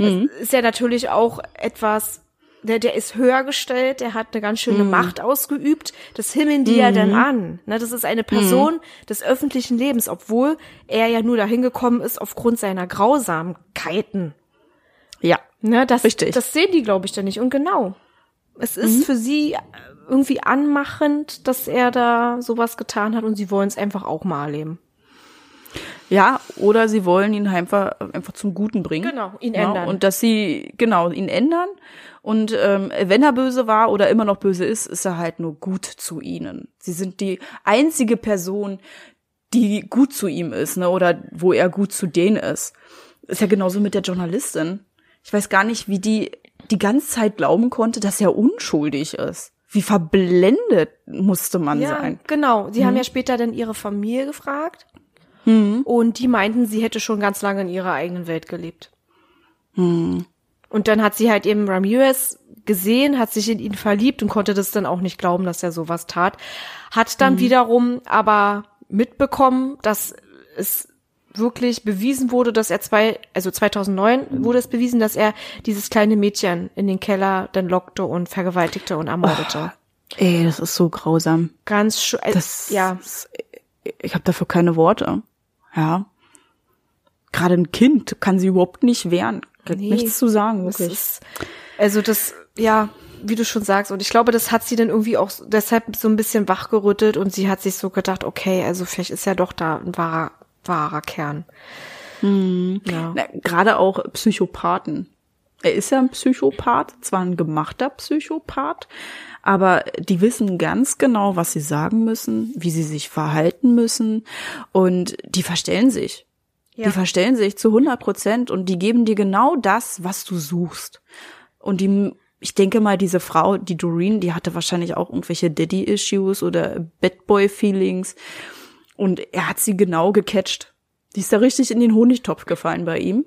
Mhm. ist ja natürlich auch etwas, der, der ist höher gestellt, der hat eine ganz schöne Mhm. Macht ausgeübt. Das himmeln die ja dann an. Ne, das ist eine Person Mhm. des öffentlichen Lebens, obwohl er ja nur dahin gekommen ist aufgrund seiner Grausamkeiten. Ja. Ne, das, Richtig. das sehen die, glaube ich, dann nicht. Und genau. Es ist für sie irgendwie anmachend, dass er da sowas getan hat und sie wollen es einfach auch mal erleben. Ja, oder sie wollen ihn einfach, einfach zum Guten bringen. Genau, ihn Ja, ändern. Und dass sie, genau, ihn ändern. Und ähm, wenn er böse war oder immer noch böse ist, ist er halt nur gut zu ihnen. Sie sind die einzige Person, die gut zu ihm ist, ne? Oder wo er gut zu denen ist. Ist ja genauso mit der Journalistin. Ich weiß gar nicht, wie die die ganze Zeit glauben konnte, dass er unschuldig ist. Wie verblendet musste man Ja, sein. genau. Sie haben Mhm. ja später dann ihre Familie gefragt. Und die meinten, sie hätte schon ganz lange in ihrer eigenen Welt gelebt. Mhm. Und dann hat sie halt eben Ramirez gesehen, hat sich in ihn verliebt und konnte das dann auch nicht glauben, dass er sowas tat. Hat Mhm. dann wiederum aber mitbekommen, dass es wirklich bewiesen wurde, dass er zwei, also 2009 wurde es bewiesen, dass er dieses kleine Mädchen in den Keller dann lockte und vergewaltigte und ermordete. Ey, das ist so grausam. Ganz schön, Das, ja. ich habe dafür keine Worte. Ja. Gerade ein Kind kann sie überhaupt nicht wehren. Gibt Nee, nichts zu sagen, wirklich. ist, also das, ja, wie du schon sagst, und ich glaube, das hat sie dann irgendwie auch deshalb so ein bisschen wachgerüttelt und sie hat sich so gedacht, okay, also vielleicht ist ja doch da ein wahrer, wahrer Kern. Hm. Ja. Na, Gerade auch Psychopathen. Er ist ja ein Psychopath, zwar ein gemachter Psychopath, aber die wissen ganz genau, was sie sagen müssen, wie sie sich verhalten müssen und die verstellen sich. Ja. Die verstellen sich zu 100 Prozent und die geben dir genau das, was du suchst. Und die, ich denke mal, diese Frau, die Doreen, die hatte wahrscheinlich auch irgendwelche Daddy-Issues oder Bad-Boy-Feelings. Und er hat sie genau gecatcht. Die ist da richtig in den Honigtopf gefallen bei ihm.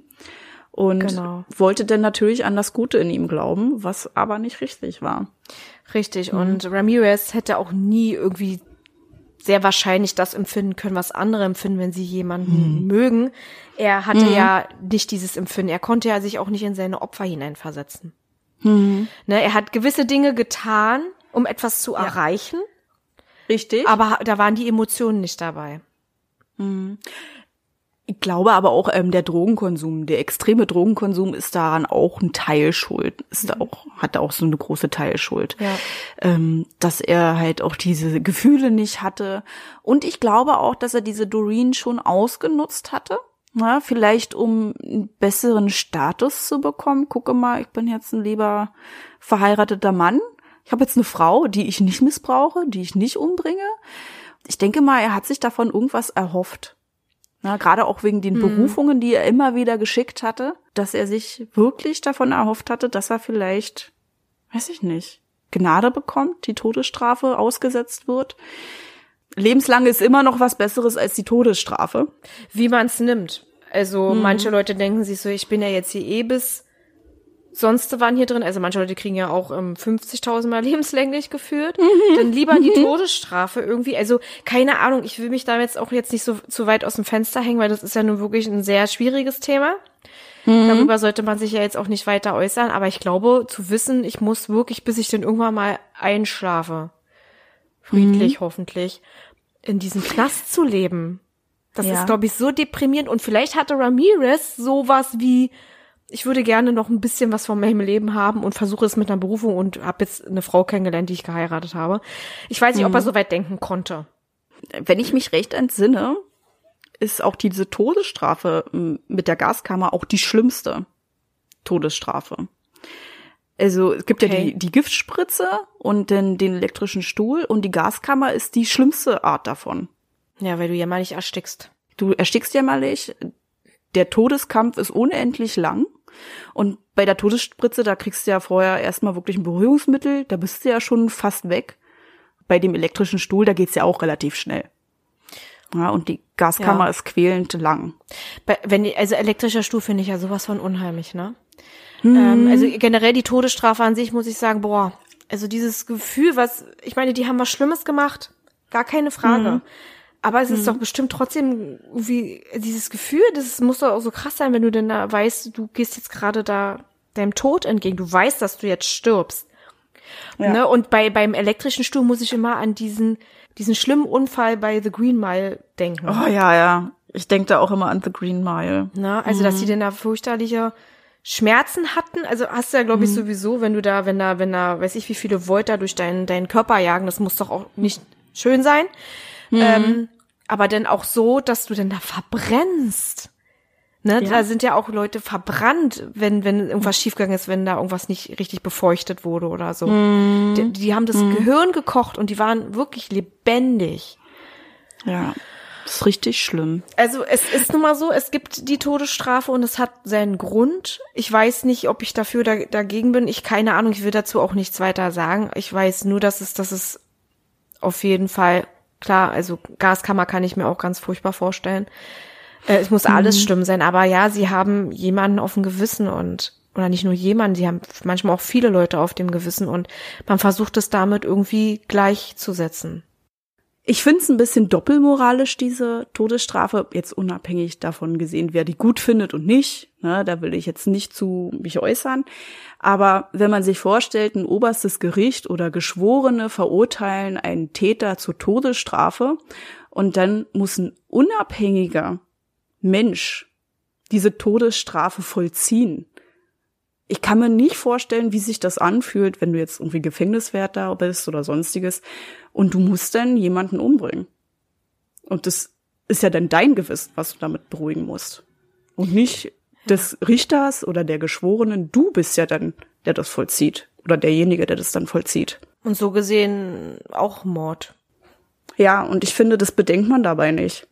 Und Genau. wollte dann natürlich an das Gute in ihm glauben, was aber nicht richtig war. Richtig. Und Ramirez hätte auch nie irgendwie sehr wahrscheinlich das empfinden können, was andere empfinden, wenn sie jemanden mögen. Er hatte ja nicht dieses Empfinden. Er konnte ja sich auch nicht in seine Opfer hineinversetzen. Ne, er hat gewisse Dinge getan, um etwas zu erreichen, Richtig. aber da waren die Emotionen nicht dabei. Ich glaube aber auch, ähm, der Drogenkonsum, der extreme Drogenkonsum ist daran auch ein Teil schuld. Ist da auch, hat da auch so eine große Teilschuld. Ja. Ähm, dass er halt auch diese Gefühle nicht hatte. Und ich glaube auch, dass er diese Doreen schon ausgenutzt hatte. Na, vielleicht um einen besseren Status zu bekommen. Gucke mal, ich bin jetzt ein lieber verheirateter Mann. Ich habe jetzt eine Frau, die ich nicht missbrauche, die ich nicht umbringe. Ich denke mal, er hat sich davon irgendwas erhofft. Na, gerade auch wegen den Berufungen, die er immer wieder geschickt hatte, dass er sich wirklich davon erhofft hatte, dass er vielleicht weiß ich nicht, Gnade bekommt, die Todesstrafe ausgesetzt wird. Lebenslang ist immer noch was Besseres als die Todesstrafe. Wie man es nimmt. Also Mhm. manche Leute denken sich so, ich bin ja jetzt hier eh bis sonst waren hier drin. Also manche Leute kriegen ja auch ähm, 50.000 Mal lebenslänglich geführt. Mhm. Dann lieber die Todesstrafe irgendwie. Also keine Ahnung, ich will mich da jetzt auch jetzt nicht so zu weit aus dem Fenster hängen, weil das ist ja nun wirklich ein sehr schwieriges Thema. Mhm. Darüber sollte man sich ja jetzt auch nicht weiter äußern. Aber ich glaube, zu wissen, ich muss wirklich, bis ich dann irgendwann mal einschlafe, friedlich Mhm. hoffentlich, in diesem Knast zu leben. Das Ja. ist, glaube ich, so deprimierend. Und vielleicht hatte Ramirez sowas wie, ich würde gerne noch ein bisschen was von meinem Leben haben und versuche es mit einer Berufung und habe jetzt eine Frau kennengelernt, die ich geheiratet habe. Ich weiß nicht, ob Mhm. er so weit denken konnte. Wenn ich mich recht entsinne, ist auch diese Todesstrafe mit der Gaskammer auch die schlimmste Todesstrafe. Also es gibt ja Okay. die, die Giftspritze und dann den elektrischen Stuhl und die Gaskammer ist die schlimmste Art davon. Ja, weil du ja mal nicht erstickst. Du erstickst jämmerlich, der Todeskampf ist unendlich lang und bei der Todesspritze, da kriegst du ja vorher erstmal wirklich ein Berührungsmittel, da bist du ja schon fast weg. Bei dem elektrischen Stuhl, da geht's ja auch relativ schnell. Ja, und die Gaskammer Ja. ist quälend lang. Bei, wenn, die- also elektrischer Stuhl finde ich ja sowas von unheimlich, ne? Ähm, also generell die Todesstrafe an sich muss ich sagen, boah, also dieses Gefühl, was, ich meine, die haben was Schlimmes gemacht, gar keine Frage. Aber es ist doch bestimmt trotzdem irgendwie dieses Gefühl, das muss doch auch so krass sein, wenn du denn da weißt, du gehst jetzt gerade da deinem Tod entgegen, du weißt, dass du jetzt stirbst. Ja. Ne? Und bei, beim elektrischen Stuhl muss ich immer an diesen, diesen schlimmen Unfall bei The Green Mile denken. Oh ja, ja. Ich denke da auch immer an The Green Mile. Ne? Also, dass die denn da fürchterliche Schmerzen hatten. Also hast du ja, glaube ich, sowieso, wenn du da, wenn da, wenn da, weiß ich, wie viele Volt da durch deinen, deinen Körper jagen, das muss doch auch nicht schön sein. Ähm, aber dann auch so, dass du denn da verbrennst. Ne? Ja. Da sind ja auch Leute verbrannt, wenn, wenn irgendwas schiefgegangen ist, wenn da irgendwas nicht richtig befeuchtet wurde oder so. Die, die haben das Gehirn gekocht und die waren wirklich lebendig. Ja. Das ist richtig schlimm. Also es ist nun mal so, es gibt die Todesstrafe und es hat seinen Grund. Ich weiß nicht, ob ich dafür da, dagegen bin. Ich keine Ahnung, ich will dazu auch nichts weiter sagen. Ich weiß nur, dass es, dass es auf jeden Fall, klar, also Gaskammer kann ich mir auch ganz furchtbar vorstellen. Äh, es muss alles schlimm sein, aber ja, sie haben jemanden auf dem Gewissen und oder nicht nur jemanden, sie haben manchmal auch viele Leute auf dem Gewissen und man versucht es damit irgendwie gleichzusetzen. Ich finde es ein bisschen doppelmoralisch, diese Todesstrafe, jetzt unabhängig davon gesehen, wer die gut findet und nicht. Ne, da will ich jetzt nicht zu mich äußern. Aber wenn man sich vorstellt, ein oberstes Gericht oder Geschworene verurteilen einen Täter zur Todesstrafe und dann muss ein unabhängiger Mensch diese Todesstrafe vollziehen. Ich kann mir nicht vorstellen, wie sich das anfühlt, wenn du jetzt irgendwie Gefängniswärter bist oder sonstiges und du musst dann jemanden umbringen. Und das ist ja dann dein Gewissen, was du damit beruhigen musst. Und nicht des Richters oder der Geschworenen. Du bist ja dann, der das vollzieht. Oder derjenige, der das dann vollzieht. Und so gesehen auch Mord. Ja, und ich finde, das bedenkt man dabei nicht.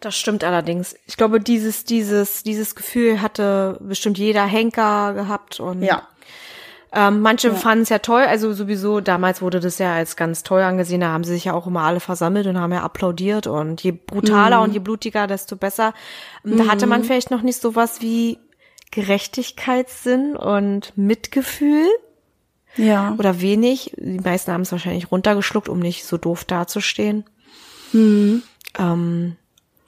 Das stimmt allerdings. Ich glaube, dieses, dieses, dieses Gefühl hatte bestimmt jeder Henker gehabt und ähm, manche fanden es ja toll. Also sowieso, damals wurde das ja als ganz toll angesehen. Da haben sie sich ja auch immer alle versammelt und haben ja applaudiert. Und je brutaler und je blutiger, desto besser. Und Da hatte man vielleicht noch nicht sowas wie Gerechtigkeitssinn und Mitgefühl Ja. oder wenig. Die meisten haben es wahrscheinlich runtergeschluckt, um nicht so doof dazustehen. Ähm,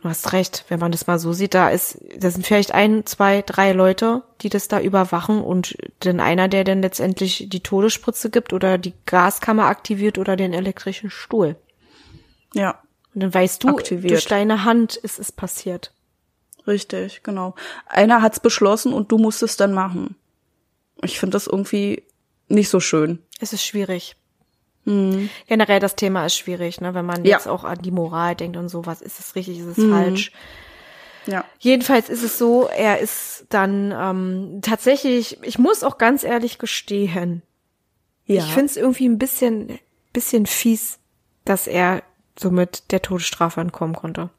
du hast recht, wenn man das mal so sieht, da ist, da sind vielleicht ein, zwei, drei Leute, die das da überwachen und dann einer, der dann letztendlich die Todesspritze gibt oder die Gaskammer aktiviert oder den elektrischen Stuhl. Ja. Und dann weißt du, Aktiviert. durch deine Hand ist es passiert. Richtig, genau. Einer hat's beschlossen und du musst es dann machen. Ich finde das irgendwie nicht so schön. Es ist schwierig. Generell das Thema ist schwierig, ne? Wenn man Mhm. Ja. jetzt auch an die Moral denkt und so, was ist es richtig, ist es falsch? Ja. Jedenfalls ist es so, er ist dann ähm, tatsächlich, ich muss auch ganz ehrlich gestehen, Ja. ich finde es irgendwie ein bisschen, bisschen fies, dass er somit der Todesstrafe entkommen konnte.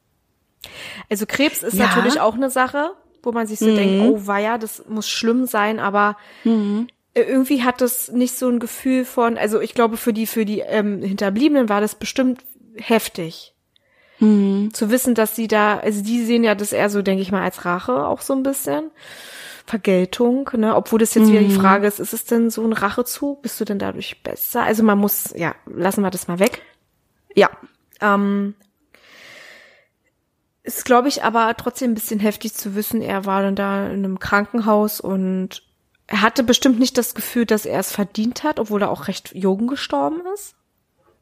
Also Krebs ist Ja. natürlich auch eine Sache, wo man sich so denkt, oh weia, das muss schlimm sein, aber irgendwie hat das nicht so ein Gefühl von, also ich glaube, für die, für die ähm, Hinterbliebenen war das bestimmt heftig. Mhm. Zu wissen, dass sie da, also die sehen ja das eher so, denke ich mal, als Rache auch so ein bisschen. Vergeltung, ne? Obwohl das jetzt wieder die Frage ist, ist es denn so ein Rachezug? Bist du denn dadurch besser? Also man muss, ja, lassen wir das mal weg. Ja. Ähm, ist, glaube ich, aber trotzdem ein bisschen heftig zu wissen, er war dann da in einem Krankenhaus und er hatte bestimmt nicht das Gefühl, dass er es verdient hat, obwohl er auch recht jung gestorben ist.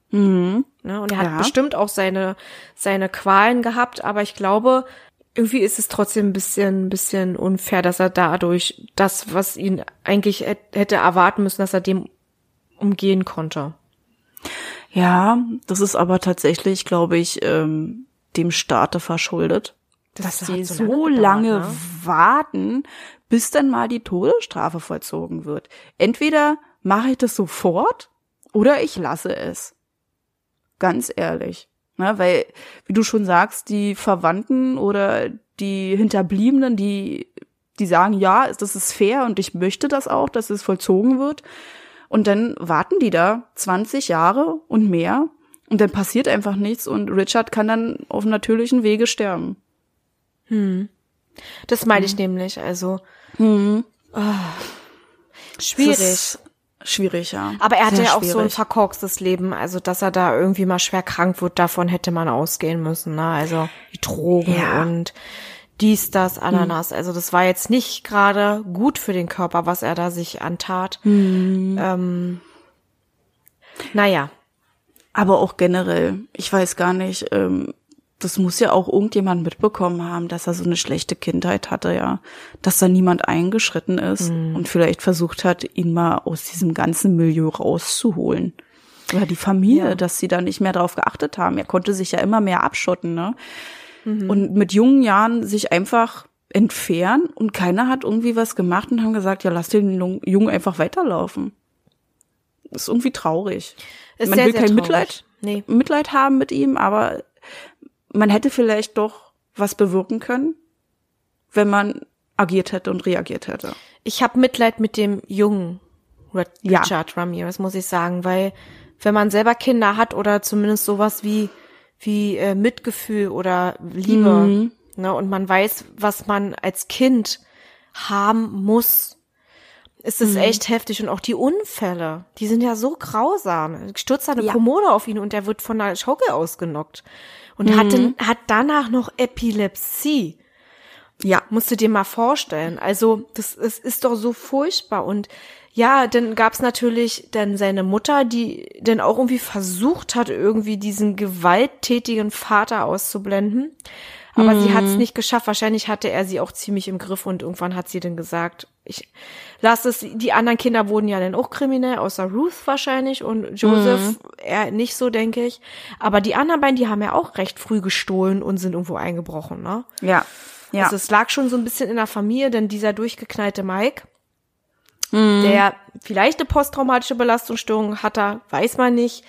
Mhm. Ne? Und er hat Ja. bestimmt auch seine, seine Qualen gehabt, aber ich glaube, irgendwie ist es trotzdem ein bisschen, ein bisschen unfair, dass er dadurch das, was ihn eigentlich hät- hätte erwarten müssen, dass er dem umgehen konnte. Ja, das ist aber tatsächlich, glaube ich, ähm, dem Staate verschuldet. Das dass hat die so so lange lange, gedauert, ne? warten, bis dann mal die Todesstrafe vollzogen wird. Entweder mache ich das sofort oder ich lasse es. Ganz ehrlich. Ne, weil, wie du schon sagst, die Verwandten oder die Hinterbliebenen, die, die sagen, ja, das ist fair und ich möchte das auch, dass es vollzogen wird. Und dann warten die da 20 Jahre und mehr und dann passiert einfach nichts und Richard kann dann auf natürlichen Wege sterben. Das meine ich nämlich, also. Mhm. Schwierig. Das ist schwierig, ja. Aber er hatte Sehr ja auch so ein schwierig. verkorkstes Leben, also dass er da irgendwie mal schwer krank wird, davon hätte man ausgehen müssen, ne? Also die Drogen Ja. und dies, das, Ananas. Also das war jetzt nicht gerade gut für den Körper, was er da sich antat. Ähm, naja. Aber auch generell, ich weiß gar nicht, ähm, das muss ja auch irgendjemand mitbekommen haben, dass er so eine schlechte Kindheit hatte, ja. Dass da niemand eingeschritten ist und vielleicht versucht hat, ihn mal aus diesem ganzen Milieu rauszuholen. Oder die Familie, Ja. dass sie da nicht mehr drauf geachtet haben. Er konnte sich ja immer mehr abschotten, ne? Und mit jungen Jahren sich einfach entfernen und keiner hat irgendwie was gemacht und haben gesagt, ja, lass den Jung- Jungen einfach weiterlaufen. ist irgendwie traurig. Ist man sehr, will kein. Mitleid, Nee. Mitleid haben mit ihm, aber man hätte vielleicht doch was bewirken können, wenn man agiert hätte und reagiert hätte. Ich habe Mitleid mit dem jungen Ri- Ja. Richard Ramirez, muss ich sagen, weil wenn man selber Kinder hat oder zumindest sowas wie wie äh, Mitgefühl oder Liebe, Mhm. ne, und man weiß, was man als Kind haben muss, ist es Mhm. echt heftig und auch die Unfälle, die sind ja so grausam. Stürzt eine Ja. Kommode auf ihn und der wird von der Schaukel ausgenockt und hat, Mhm. den, hat danach noch Epilepsie. Ja. Musst du dir mal vorstellen. Also, das, das ist doch so furchtbar. Und ja, dann gab's natürlich dann seine Mutter, die dann auch irgendwie versucht hat, irgendwie diesen gewalttätigen Vater auszublenden. Aber sie hat's nicht geschafft. Wahrscheinlich hatte er sie auch ziemlich im Griff und irgendwann hat sie dann gesagt, ich lass es, die anderen Kinder wurden ja dann auch kriminell, außer Ruth wahrscheinlich und Joseph eher nicht so, denke ich. Aber die anderen beiden, die haben ja auch recht früh gestohlen und sind irgendwo eingebrochen, ne? Ja. Ja. Also es lag schon so ein bisschen in der Familie, denn dieser durchgeknallte Mike, der vielleicht eine posttraumatische Belastungsstörung hatte, weiß man nicht.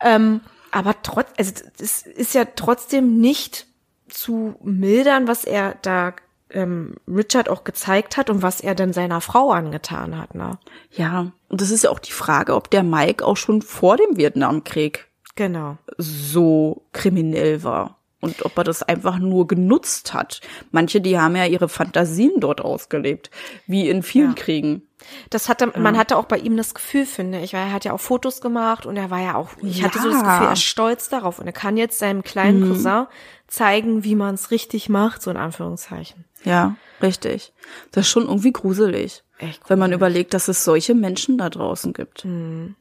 Ähm, aber trotz, also es ist ja trotzdem nicht zu mildern, was er da ähm, Richard auch gezeigt hat und was er dann seiner Frau angetan hat. Ne? ja. Und das ist ja auch die Frage, ob der Mike auch schon vor dem Vietnamkrieg Genau. so kriminell war. Und ob er das einfach nur genutzt hat. Manche, die haben ja ihre Fantasien dort ausgelebt. Wie in vielen Ja. Kriegen. Das hatte, man hatte auch bei ihm das Gefühl, finde ich, weil er hat ja auch Fotos gemacht und er war ja auch, ich hatte so das Ja. Gefühl, er ist stolz darauf und er kann jetzt seinem kleinen Cousin zeigen, wie man es richtig macht, so in Anführungszeichen. Ja, richtig. Das ist schon irgendwie gruselig. Echt Wenn man überlegt, dass es solche Menschen da draußen gibt. Und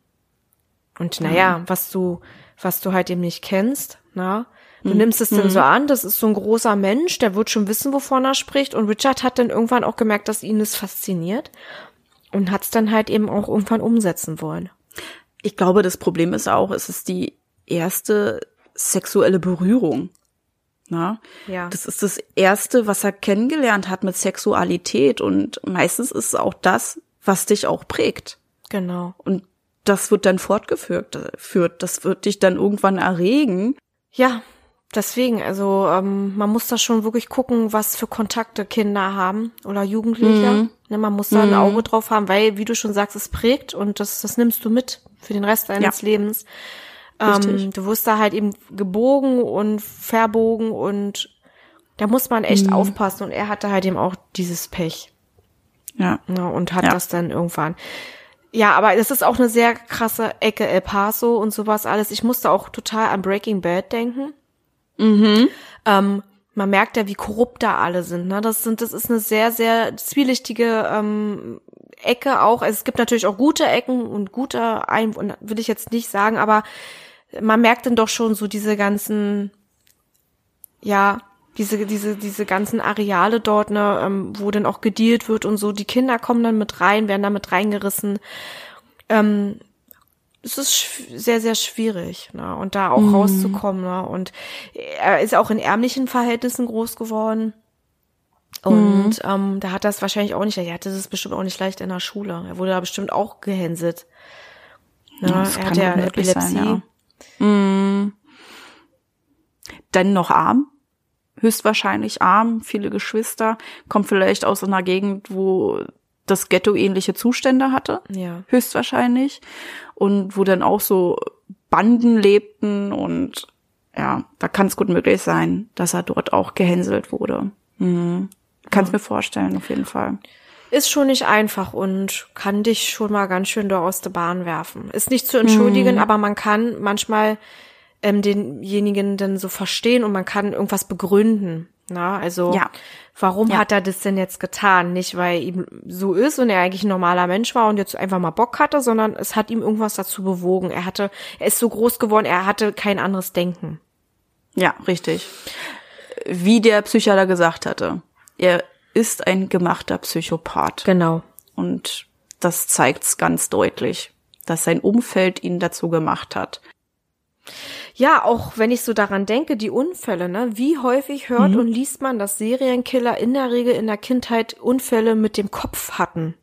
naja, was du, was du halt eben nicht kennst, na, du nimmst es dann so an, das ist so ein großer Mensch, der wird schon wissen, wovon er spricht. Und Richard hat dann irgendwann auch gemerkt, dass ihn das fasziniert und hat es dann halt eben auch irgendwann umsetzen wollen. Ich glaube, das Problem ist auch, es ist die erste sexuelle Berührung. Na? Ja. Das ist das erste, was er kennengelernt hat mit Sexualität und meistens ist es auch das, was dich auch prägt. Genau. Und das wird dann fortgeführt, führt. Das wird dich dann irgendwann erregen. Ja, deswegen, also ähm, man muss da schon wirklich gucken, was für Kontakte Kinder haben oder Jugendliche. Mhm. Ne, man muss da ein Auge drauf haben, weil, wie du schon sagst, es prägt und das, das nimmst du mit für den Rest deines Ja. Lebens. Ähm, du wirst da halt eben gebogen und verbogen und da muss man echt Mhm. aufpassen und er hatte halt eben auch dieses Pech. Ja. Ne, und hat Ja. das dann irgendwann. Ja, aber das ist auch eine sehr krasse Ecke El Paso und sowas alles. Ich musste auch total an Breaking Bad denken. Mhm. Ähm, man merkt ja, wie korrupt da alle sind. Ne? Das sind, das ist eine sehr, sehr zwielichtige ähm, Ecke auch. Also es gibt natürlich auch gute Ecken und gute Einwohner, will ich jetzt nicht sagen, aber man merkt dann doch schon so diese ganzen, ja, diese, diese, diese ganzen Areale dort, ne, ähm, wo dann auch gedealt wird und so. Die Kinder kommen dann mit rein, werden da mit reingerissen. Ähm, es ist sehr, sehr schwierig, ne, und da auch rauszukommen, ne, und er ist auch in ärmlichen Verhältnissen groß geworden. Und ähm, da hat das wahrscheinlich auch nicht, er hatte das bestimmt auch nicht leicht in der Schule. Er wurde da bestimmt auch gehänselt. Ne? Das er hat ja Epilepsie. sein, ja. Mm. Dann noch arm. Höchstwahrscheinlich arm, viele Geschwister, kommt vielleicht aus einer Gegend, wo das Ghetto ähnliche Zustände hatte. Ja. Höchstwahrscheinlich. Und wo dann auch so Banden lebten und ja, da kann es gut möglich sein, dass er dort auch gehänselt wurde. Mhm. Kann's mir vorstellen, auf jeden Fall. Ist schon nicht einfach und kann dich schon mal ganz schön da aus der Bahn werfen. Ist nicht zu entschuldigen, aber man kann manchmal ähm, denjenigen dann so verstehen und man kann irgendwas begründen. Na, also Ja. warum Ja. hat er das denn jetzt getan? Nicht, weil ihm so ist und er eigentlich ein normaler Mensch war und jetzt einfach mal Bock hatte, sondern es hat ihm irgendwas dazu bewogen. Er hatte, er ist so groß geworden, er hatte kein anderes Denken. Ja, richtig. Wie der Psychiater gesagt hatte, er ist ein gemachter Psychopath. Genau. Und das zeigt's ganz deutlich, dass sein Umfeld ihn dazu gemacht hat. Ja, auch wenn ich so daran denke, die Unfälle, ne? Wie häufig hört und liest man, dass Serienkiller in der Regel in der Kindheit Unfälle mit dem Kopf hatten?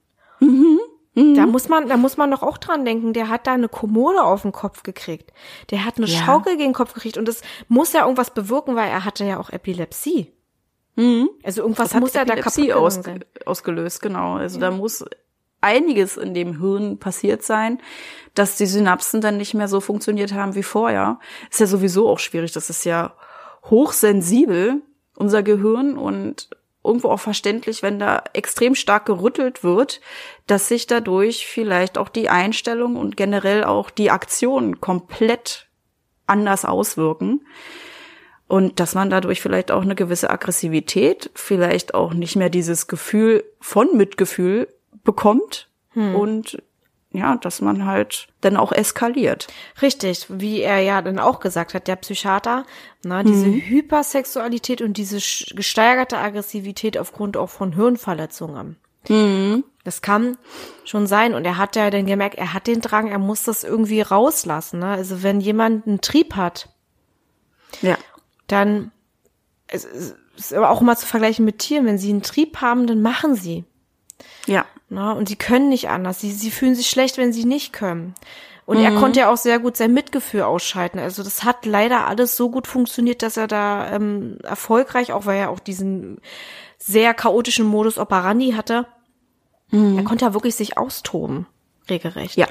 Da muss man, da muss man doch auch dran denken. Der hat da eine Kommode auf den Kopf gekriegt. Der hat eine Ja. Schaukel gegen den Kopf gekriegt und das muss ja irgendwas bewirken, weil er hatte ja auch Epilepsie. Also irgendwas Das hat muss ja da kaputt aus, ausgelöst, genau. Also da muss einiges in dem Hirn passiert sein, dass die Synapsen dann nicht mehr so funktioniert haben wie vorher. Ist ja sowieso auch schwierig. Das ist ja hochsensibel, unser Gehirn und irgendwo auch verständlich, wenn da extrem stark gerüttelt wird, dass sich dadurch vielleicht auch die Einstellung und generell auch die Aktionen komplett anders auswirken. Und dass man dadurch vielleicht auch eine gewisse Aggressivität, vielleicht auch nicht mehr dieses Gefühl von Mitgefühl bekommt und ja, dass man halt dann auch eskaliert. Richtig, wie er ja dann auch gesagt hat, der Psychiater, na, diese Hypersexualität und diese gesteigerte Aggressivität aufgrund auch von Hirnverletzungen. Das kann schon sein. Und er hat ja dann gemerkt, er hat den Drang, er muss das irgendwie rauslassen. Ne? Also wenn jemand einen Trieb hat, Ja. Dann es es ist aber auch immer zu vergleichen mit Tieren. Wenn sie einen Trieb haben, dann machen sie. Ja. Na, und sie können nicht anders. Sie, sie fühlen sich schlecht, wenn sie nicht können. Und er konnte ja auch sehr gut sein Mitgefühl ausschalten. Also das hat leider alles so gut funktioniert, dass er da ähm, erfolgreich, auch weil er auch diesen sehr chaotischen Modus operandi hatte, er konnte ja wirklich sich austoben, regelrecht. Ja.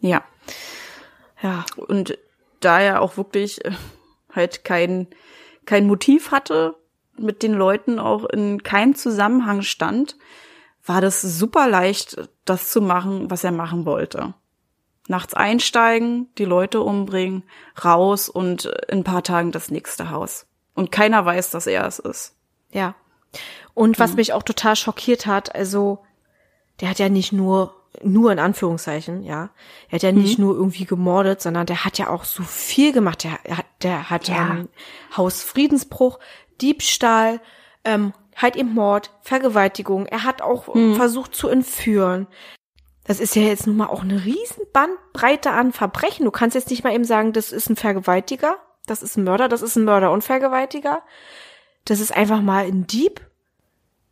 Ja. ja. Und da er auch wirklich äh, halt kein, kein Motiv hatte, mit den Leuten auch in keinem Zusammenhang stand, war das super leicht, das zu machen, was er machen wollte. Nachts einsteigen, die Leute umbringen, raus und in ein paar Tagen das nächste Haus. Und keiner weiß, dass er es ist. Ja. Und was mich auch total schockiert hat, also der hat ja nicht nur nur in Anführungszeichen, ja. Er hat ja nicht nur irgendwie gemordet, sondern der hat ja auch so viel gemacht. Der hat, der hat Ja. ähm, Hausfriedensbruch, Diebstahl, ähm, halt eben Mord, Vergewaltigung. Er hat auch ähm, versucht zu entführen. Das ist ja jetzt nun mal auch eine riesen Bandbreite an Verbrechen. Du kannst jetzt nicht mal eben sagen, das ist ein Vergewaltiger, das ist ein Mörder, das ist ein Mörder und Vergewaltiger. Das ist einfach mal ein Dieb,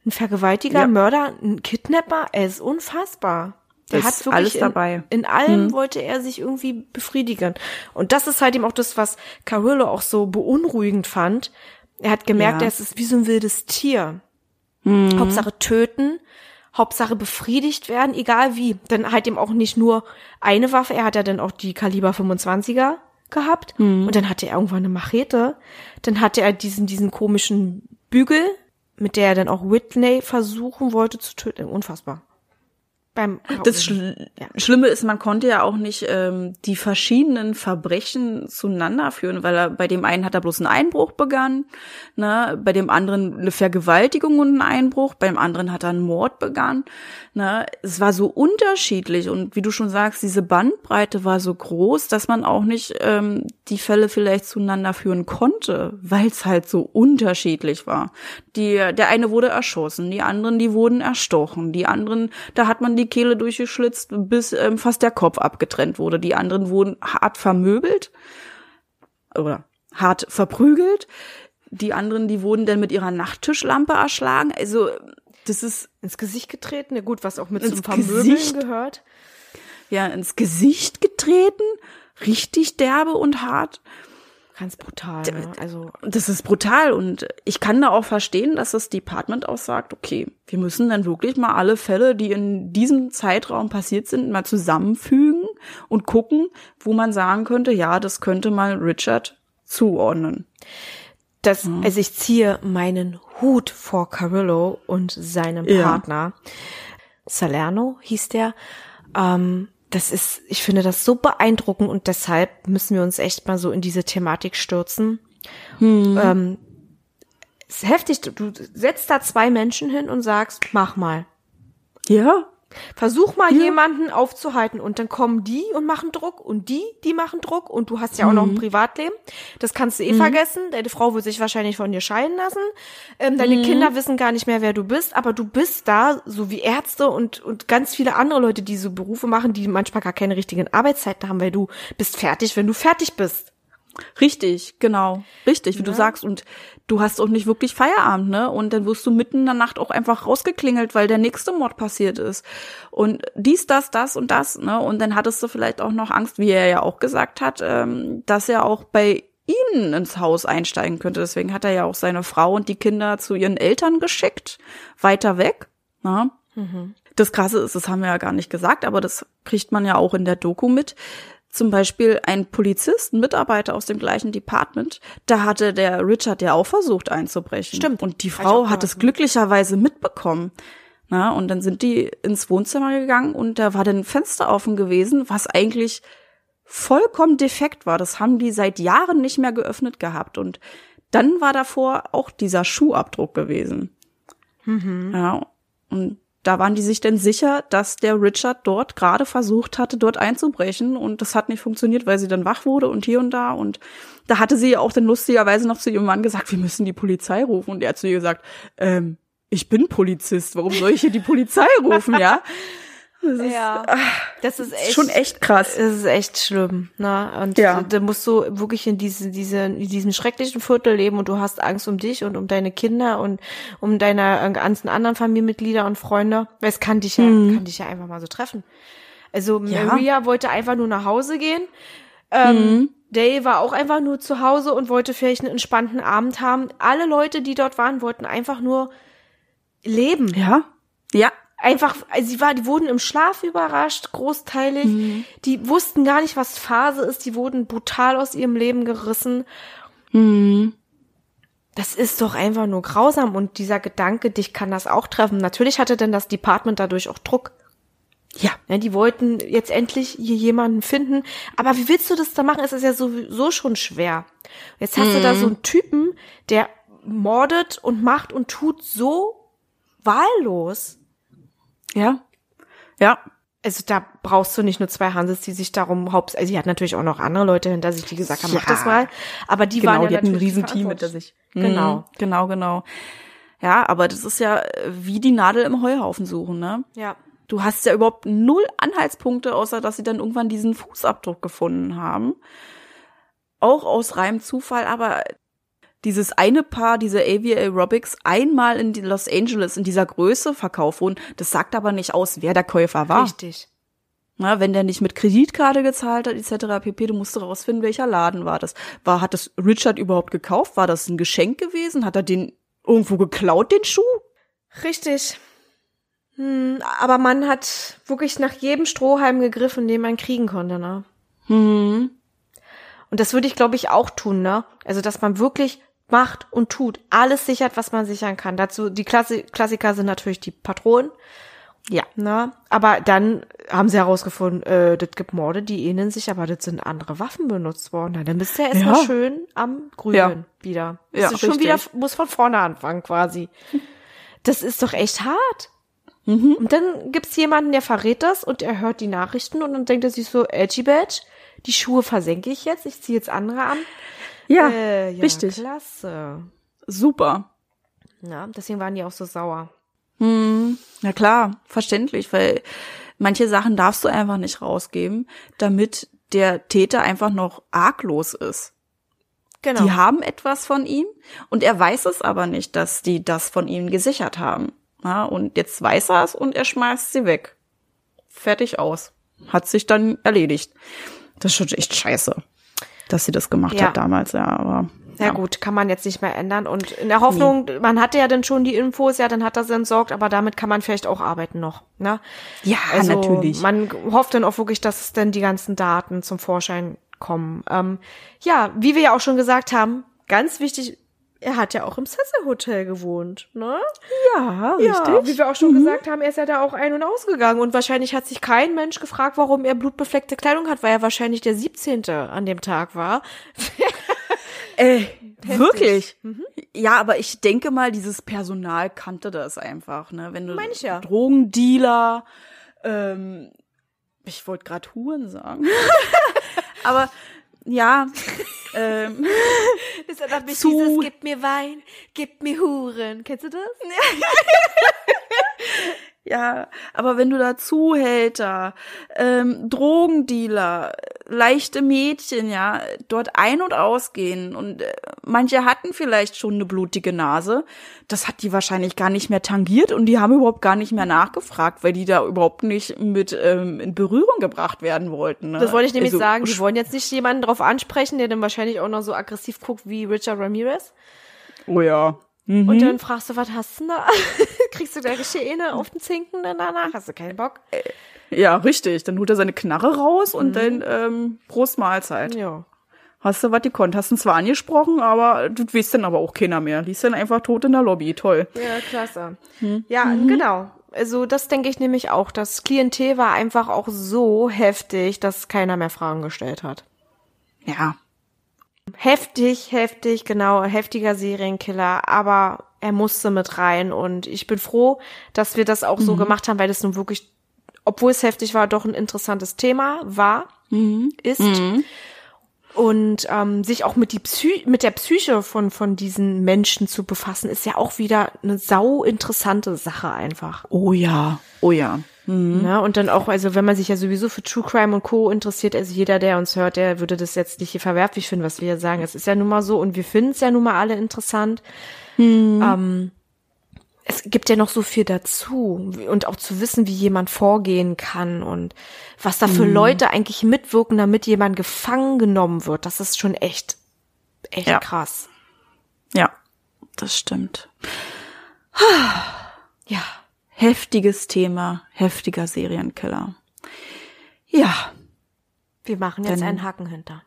ein Vergewaltiger, Ja. Mörder, ein Kidnapper. Es ist unfassbar. Der hat wirklich alles in, dabei. In allem wollte er sich irgendwie befriedigen. Und das ist halt eben auch das, was Carillo auch so beunruhigend fand. Er hat gemerkt, Ja. er ist wie so ein wildes Tier. Hauptsache töten, Hauptsache befriedigt werden, egal wie. Dann halt eben auch nicht nur eine Waffe, er hat ja dann auch die Kaliber 25er gehabt und dann hatte er irgendwann eine Machete. Dann hatte er diesen, diesen komischen Bügel, mit der er dann auch Whitney versuchen wollte zu töten. Unfassbar. Beim Das Schl Schlimme ist, man konnte ja auch nicht ähm, die verschiedenen Verbrechen zueinander führen, weil er bei dem einen hat er bloß einen Einbruch begangen, ne, bei dem anderen eine Vergewaltigung und einen Einbruch, beim anderen hat er einen Mord begangen. Ne. Es war so unterschiedlich und wie du schon sagst, diese Bandbreite war so groß, dass man auch nicht ähm, die Fälle vielleicht zueinander führen konnte, weil es halt so unterschiedlich war. Die, der eine wurde erschossen, die anderen, die wurden erstochen, die anderen, da hat man die Kehle durchgeschlitzt, bis ähm, fast der Kopf abgetrennt wurde. Die anderen wurden hart vermöbelt oder hart verprügelt. Die anderen, die wurden dann mit ihrer Nachttischlampe erschlagen. Also das ist ins Gesicht getreten. Ja gut, was auch mit zum Vermöbeln Gesicht? gehört. ja ins Gesicht getreten, richtig derbe und hart. Ganz brutal. Ne? Also Das ist brutal und ich kann da auch verstehen, dass das Department auch sagt, okay, wir müssen dann wirklich mal alle Fälle, die in diesem Zeitraum passiert sind, mal zusammenfügen und gucken, wo man sagen könnte, ja, das könnte mal Richard zuordnen. das, also ich ziehe meinen Hut vor Carillo und seinem Ja. Partner. Salerno hieß der. Ähm, das ist, ich finde das so beeindruckend und deshalb müssen wir uns echt mal so in diese Thematik stürzen. Ähm, ist heftig, du setzt da zwei Menschen hin und sagst, mach mal. Ja, Versuch mal Ja. jemanden aufzuhalten und dann kommen die und machen Druck und die, die machen Druck und du hast ja auch noch ein Privatleben. Das kannst du eh vergessen. Deine Frau wird sich wahrscheinlich von dir scheiden lassen. Ähm, deine Kinder wissen gar nicht mehr, wer du bist, aber du bist da, so wie Ärzte und, und ganz viele andere Leute, die so Berufe machen, die manchmal gar keine richtigen Arbeitszeiten haben, weil du bist fertig, wenn du fertig bist. Richtig, genau. Richtig, wie du sagst. Und du hast auch nicht wirklich Feierabend, ne? Und dann wirst du mitten in der Nacht auch einfach rausgeklingelt, weil der nächste Mord passiert ist. Und dies, das, das und das, ne? Und dann hattest du vielleicht auch noch Angst, wie er ja auch gesagt hat, ähm, dass er auch bei ihnen ins Haus einsteigen könnte. Deswegen hat er ja auch seine Frau und die Kinder zu ihren Eltern geschickt, weiter weg. Ne? Das Krasse ist, das haben wir ja gar nicht gesagt, aber das kriegt man ja auch in der Doku mit. Zum Beispiel ein Polizist, ein Mitarbeiter aus dem gleichen Department, da hatte der Richard ja auch versucht einzubrechen. Stimmt. Und die Frau hat es ne? glücklicherweise mitbekommen. Na, und dann sind die ins Wohnzimmer gegangen und da war dann ein Fenster offen gewesen, was eigentlich vollkommen defekt war. Das haben die seit Jahren nicht mehr geöffnet gehabt. Und dann war davor auch dieser Schuhabdruck gewesen. Ja, und da waren die sich denn sicher, dass der Richard dort gerade versucht hatte, dort einzubrechen. Und das hat nicht funktioniert, weil sie dann wach wurde und hier und da. Und da hatte sie auch dann lustigerweise noch zu ihrem Mann gesagt, wir müssen die Polizei rufen. Und er hat zu ihr gesagt, ähm, ich bin Polizist, warum soll ich hier die Polizei rufen, ja? Das ist, Ja, das ist echt, schon echt krass. Es ist echt schlimm, ne? Und Ja. da musst du wirklich in diese, diese, in diesem schrecklichen Viertel leben und du hast Angst um dich und um deine Kinder und um deine ganzen anderen Familienmitglieder und Freunde. Weil es kann dich ja, kann dich ja einfach mal so treffen. Also Ja. Maria wollte einfach nur nach Hause gehen. Ähm, Dale war auch einfach nur zu Hause und wollte vielleicht einen entspannten Abend haben. Alle Leute, die dort waren, wollten einfach nur leben Ja, ja, einfach, also sie war, die wurden im Schlaf überrascht, großteilig. Mhm. Die wussten gar nicht, was Phase ist. Die wurden brutal aus ihrem Leben gerissen. Mhm. Das ist doch einfach nur grausam. Und dieser Gedanke, dich kann das auch treffen. Natürlich hatte denn das Department dadurch auch Druck. ja, Ja, die wollten jetzt endlich hier jemanden finden. Aber wie willst du das da machen? Es ist ja sowieso schon schwer. Jetzt hast du da so einen Typen, der mordet und macht und tut so wahllos. Ja, ja, also da brauchst du nicht nur zwei Hanses, die sich darum haupt, also sie hat natürlich auch noch andere Leute hinter sich, die gesagt haben, mach Ja. das mal. Aber die genau, waren ja die hatten ein Riesenteam hinter sich. Genau. Mhm, genau, genau. Ja, aber das ist ja äh, wie die Nadel im Heuhaufen suchen, ne? Ja. Du hast ja überhaupt null Anhaltspunkte, außer dass sie dann irgendwann diesen Fußabdruck gefunden haben. Auch aus reinem Zufall, aber dieses eine Paar, diese AV Aerobics, einmal in Los Angeles in dieser Größe verkauft wurden, das sagt aber nicht aus, wer der Käufer war. Richtig. Na, wenn der nicht mit Kreditkarte gezahlt hat, etc. pp, du musst rausfinden, welcher Laden war das. War, hat das Richard überhaupt gekauft? War das ein Geschenk gewesen? Hat er den irgendwo geklaut, den Schuh? Richtig. Hm, aber man hat wirklich nach jedem Strohhalm gegriffen, den man kriegen konnte, ne? Hm. Und das würde ich, glaube ich, auch tun, ne? Also, dass man wirklich macht und tut. Alles sichert, was man sichern kann. Dazu, die Klassi Klassiker sind natürlich die Patronen. Ja. Na, aber dann haben sie herausgefunden, äh, das gibt Morde, die ähneln sich, aber das sind andere Waffen benutzt worden. Na, dann bist du ja erstmal Ja. schön am Grünen Ja. wieder. Ja, Bist du schon richtig. wieder, muss von vorne anfangen quasi. Das ist doch echt hart. Mhm. Und dann gibt's jemanden, der verrät das und er hört die Nachrichten und dann denkt er sich so, edgy badge, die Schuhe versenke ich jetzt, ich ziehe jetzt andere an. Ja, Äh, ja richtig. klasse. Super. Ja, deswegen waren die auch so sauer. Hm, na klar, verständlich, weil manche Sachen darfst du einfach nicht rausgeben, damit der Täter einfach noch arglos ist. Genau. Die haben etwas von ihm und er weiß es aber nicht, dass die das von ihm gesichert haben. Ja, und jetzt weiß er es und er schmeißt sie weg. Fertig aus. Hat sich dann erledigt. Das ist schon echt scheiße, dass sie das gemacht Ja. hat damals, ja, aber. Ja, gut, kann man jetzt nicht mehr ändern. Und in der Hoffnung, man hatte ja dann schon die Infos, ja, dann hat er sie entsorgt, aber damit kann man vielleicht auch arbeiten noch. Ne? Ja, Also natürlich. man hofft dann auch wirklich, dass dann die ganzen Daten zum Vorschein kommen. Ähm, ja, wie wir ja auch schon gesagt haben, ganz wichtig, er hat ja auch im Cecil Hotel gewohnt, ne? ja, Ja, wie wir auch schon gesagt haben, er ist ja da auch ein- und ausgegangen und wahrscheinlich hat sich kein Mensch gefragt, warum er blutbefleckte Kleidung hat, weil er wahrscheinlich der 17. an dem Tag war. Äh, wirklich? Ja, aber ich denke mal, dieses Personal kannte das einfach, ne? Wenn du Meine ich ja. Drogendealer, ähm, ich wollte gerade Huren sagen. aber ja, ähm, Das ist einfach Zu- dieses, gib mir Wein, gib mir Huren. Kennst du das? ja, aber wenn du da Zuhälter, ähm, Drogendealer, leichte Mädchen, ja, dort ein- und ausgehen und äh, manche hatten vielleicht schon eine blutige Nase, das hat die wahrscheinlich gar nicht mehr tangiert und die haben überhaupt gar nicht mehr nachgefragt, weil die da überhaupt nicht mit ähm, in Berührung gebracht werden wollten. Ne? Das wollte ich nämlich Also, sagen. Die wollen jetzt nicht jemanden drauf ansprechen, der dann wahrscheinlich auch noch so aggressiv guckt wie Richard Ramirez. Oh ja. Mhm. Und dann fragst du, was hast du denn da? Kriegst du da Geschehene auf den Zinken dann danach? Hast du keinen Bock? Ja, richtig. Dann holt er seine Knarre raus und dann ähm, Prost Mahlzeit. Ja. Hast du was gekonnt? Hast ihn zwar angesprochen, aber du weißt dann aber auch keiner mehr. Liest dann einfach tot in der Lobby. Toll. Ja, klasse. Ja, genau. Also das denke ich nämlich auch. Das Klientel war einfach auch so heftig, dass keiner mehr Fragen gestellt hat. Ja. Heftig, heftig, genau, heftiger Serienkiller, aber er musste mit rein und ich bin froh, dass wir das auch so gemacht haben, weil das nun wirklich, obwohl es heftig war, doch ein interessantes Thema war, ist. Und ähm, sich auch mit, die Psy mit der Psyche von, von diesen Menschen zu befassen, ist ja auch wieder eine sau interessante Sache einfach. Oh ja. Oh ja. Ne? Und dann auch, also wenn man sich ja sowieso für True Crime und Co. interessiert, also jeder, der uns hört, der würde das jetzt nicht hier verwerflich finden, was wir hier sagen. Es ist ja nun mal so und wir finden es ja nun mal alle interessant. Ähm, es gibt ja noch so viel dazu und auch zu wissen, wie jemand vorgehen kann und was da für Leute eigentlich mitwirken, damit jemand gefangen genommen wird. Das ist schon echt, echt Ja. krass. Ja. Das stimmt. Ja. Heftiges Thema. Heftiger Serienkiller. Ja. Wir machen jetzt Dann- einen Haken hinter.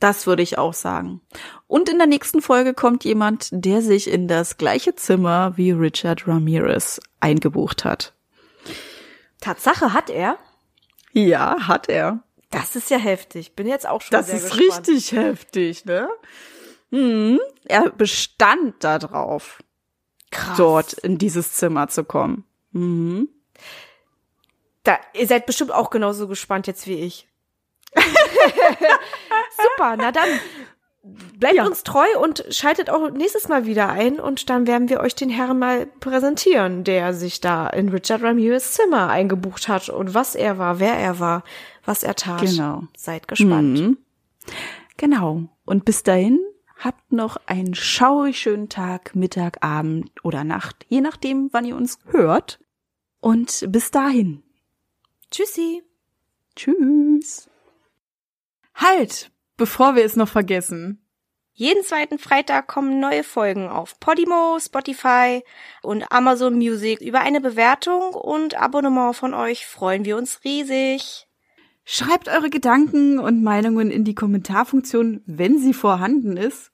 Das würde ich auch sagen. Und in der nächsten Folge kommt jemand, der sich in das gleiche Zimmer wie Richard Ramirez eingebucht hat. Tatsache hat er. Ja, hat er. Das ist ja heftig. Bin jetzt auch schon Das sehr ist gespannt. richtig heftig, ne? Mhm. Er bestand darauf, krass. dort in dieses Zimmer zu kommen. Mhm. Da, ihr seid bestimmt auch genauso gespannt jetzt wie ich. Super, na dann bleibt Ja. uns treu und schaltet auch nächstes Mal wieder ein und dann werden wir euch den Herrn mal präsentieren, der sich da in Richard Ramirez Zimmer eingebucht hat und was er war, wer er war, was er tat. Genau. Seid gespannt. Mhm. Genau. Und bis dahin habt noch einen schaurig schönen Tag, Mittag, Abend oder Nacht, je nachdem, wann ihr uns hört. Und bis dahin. Tschüssi. Tschüss. Halt, bevor wir es noch vergessen. Jeden zweiten Freitag kommen neue Folgen auf Podimo, Spotify und Amazon Music. Über eine Bewertung und Abonnement von euch freuen wir uns riesig. Schreibt eure Gedanken und Meinungen in die Kommentarfunktion, wenn sie vorhanden ist.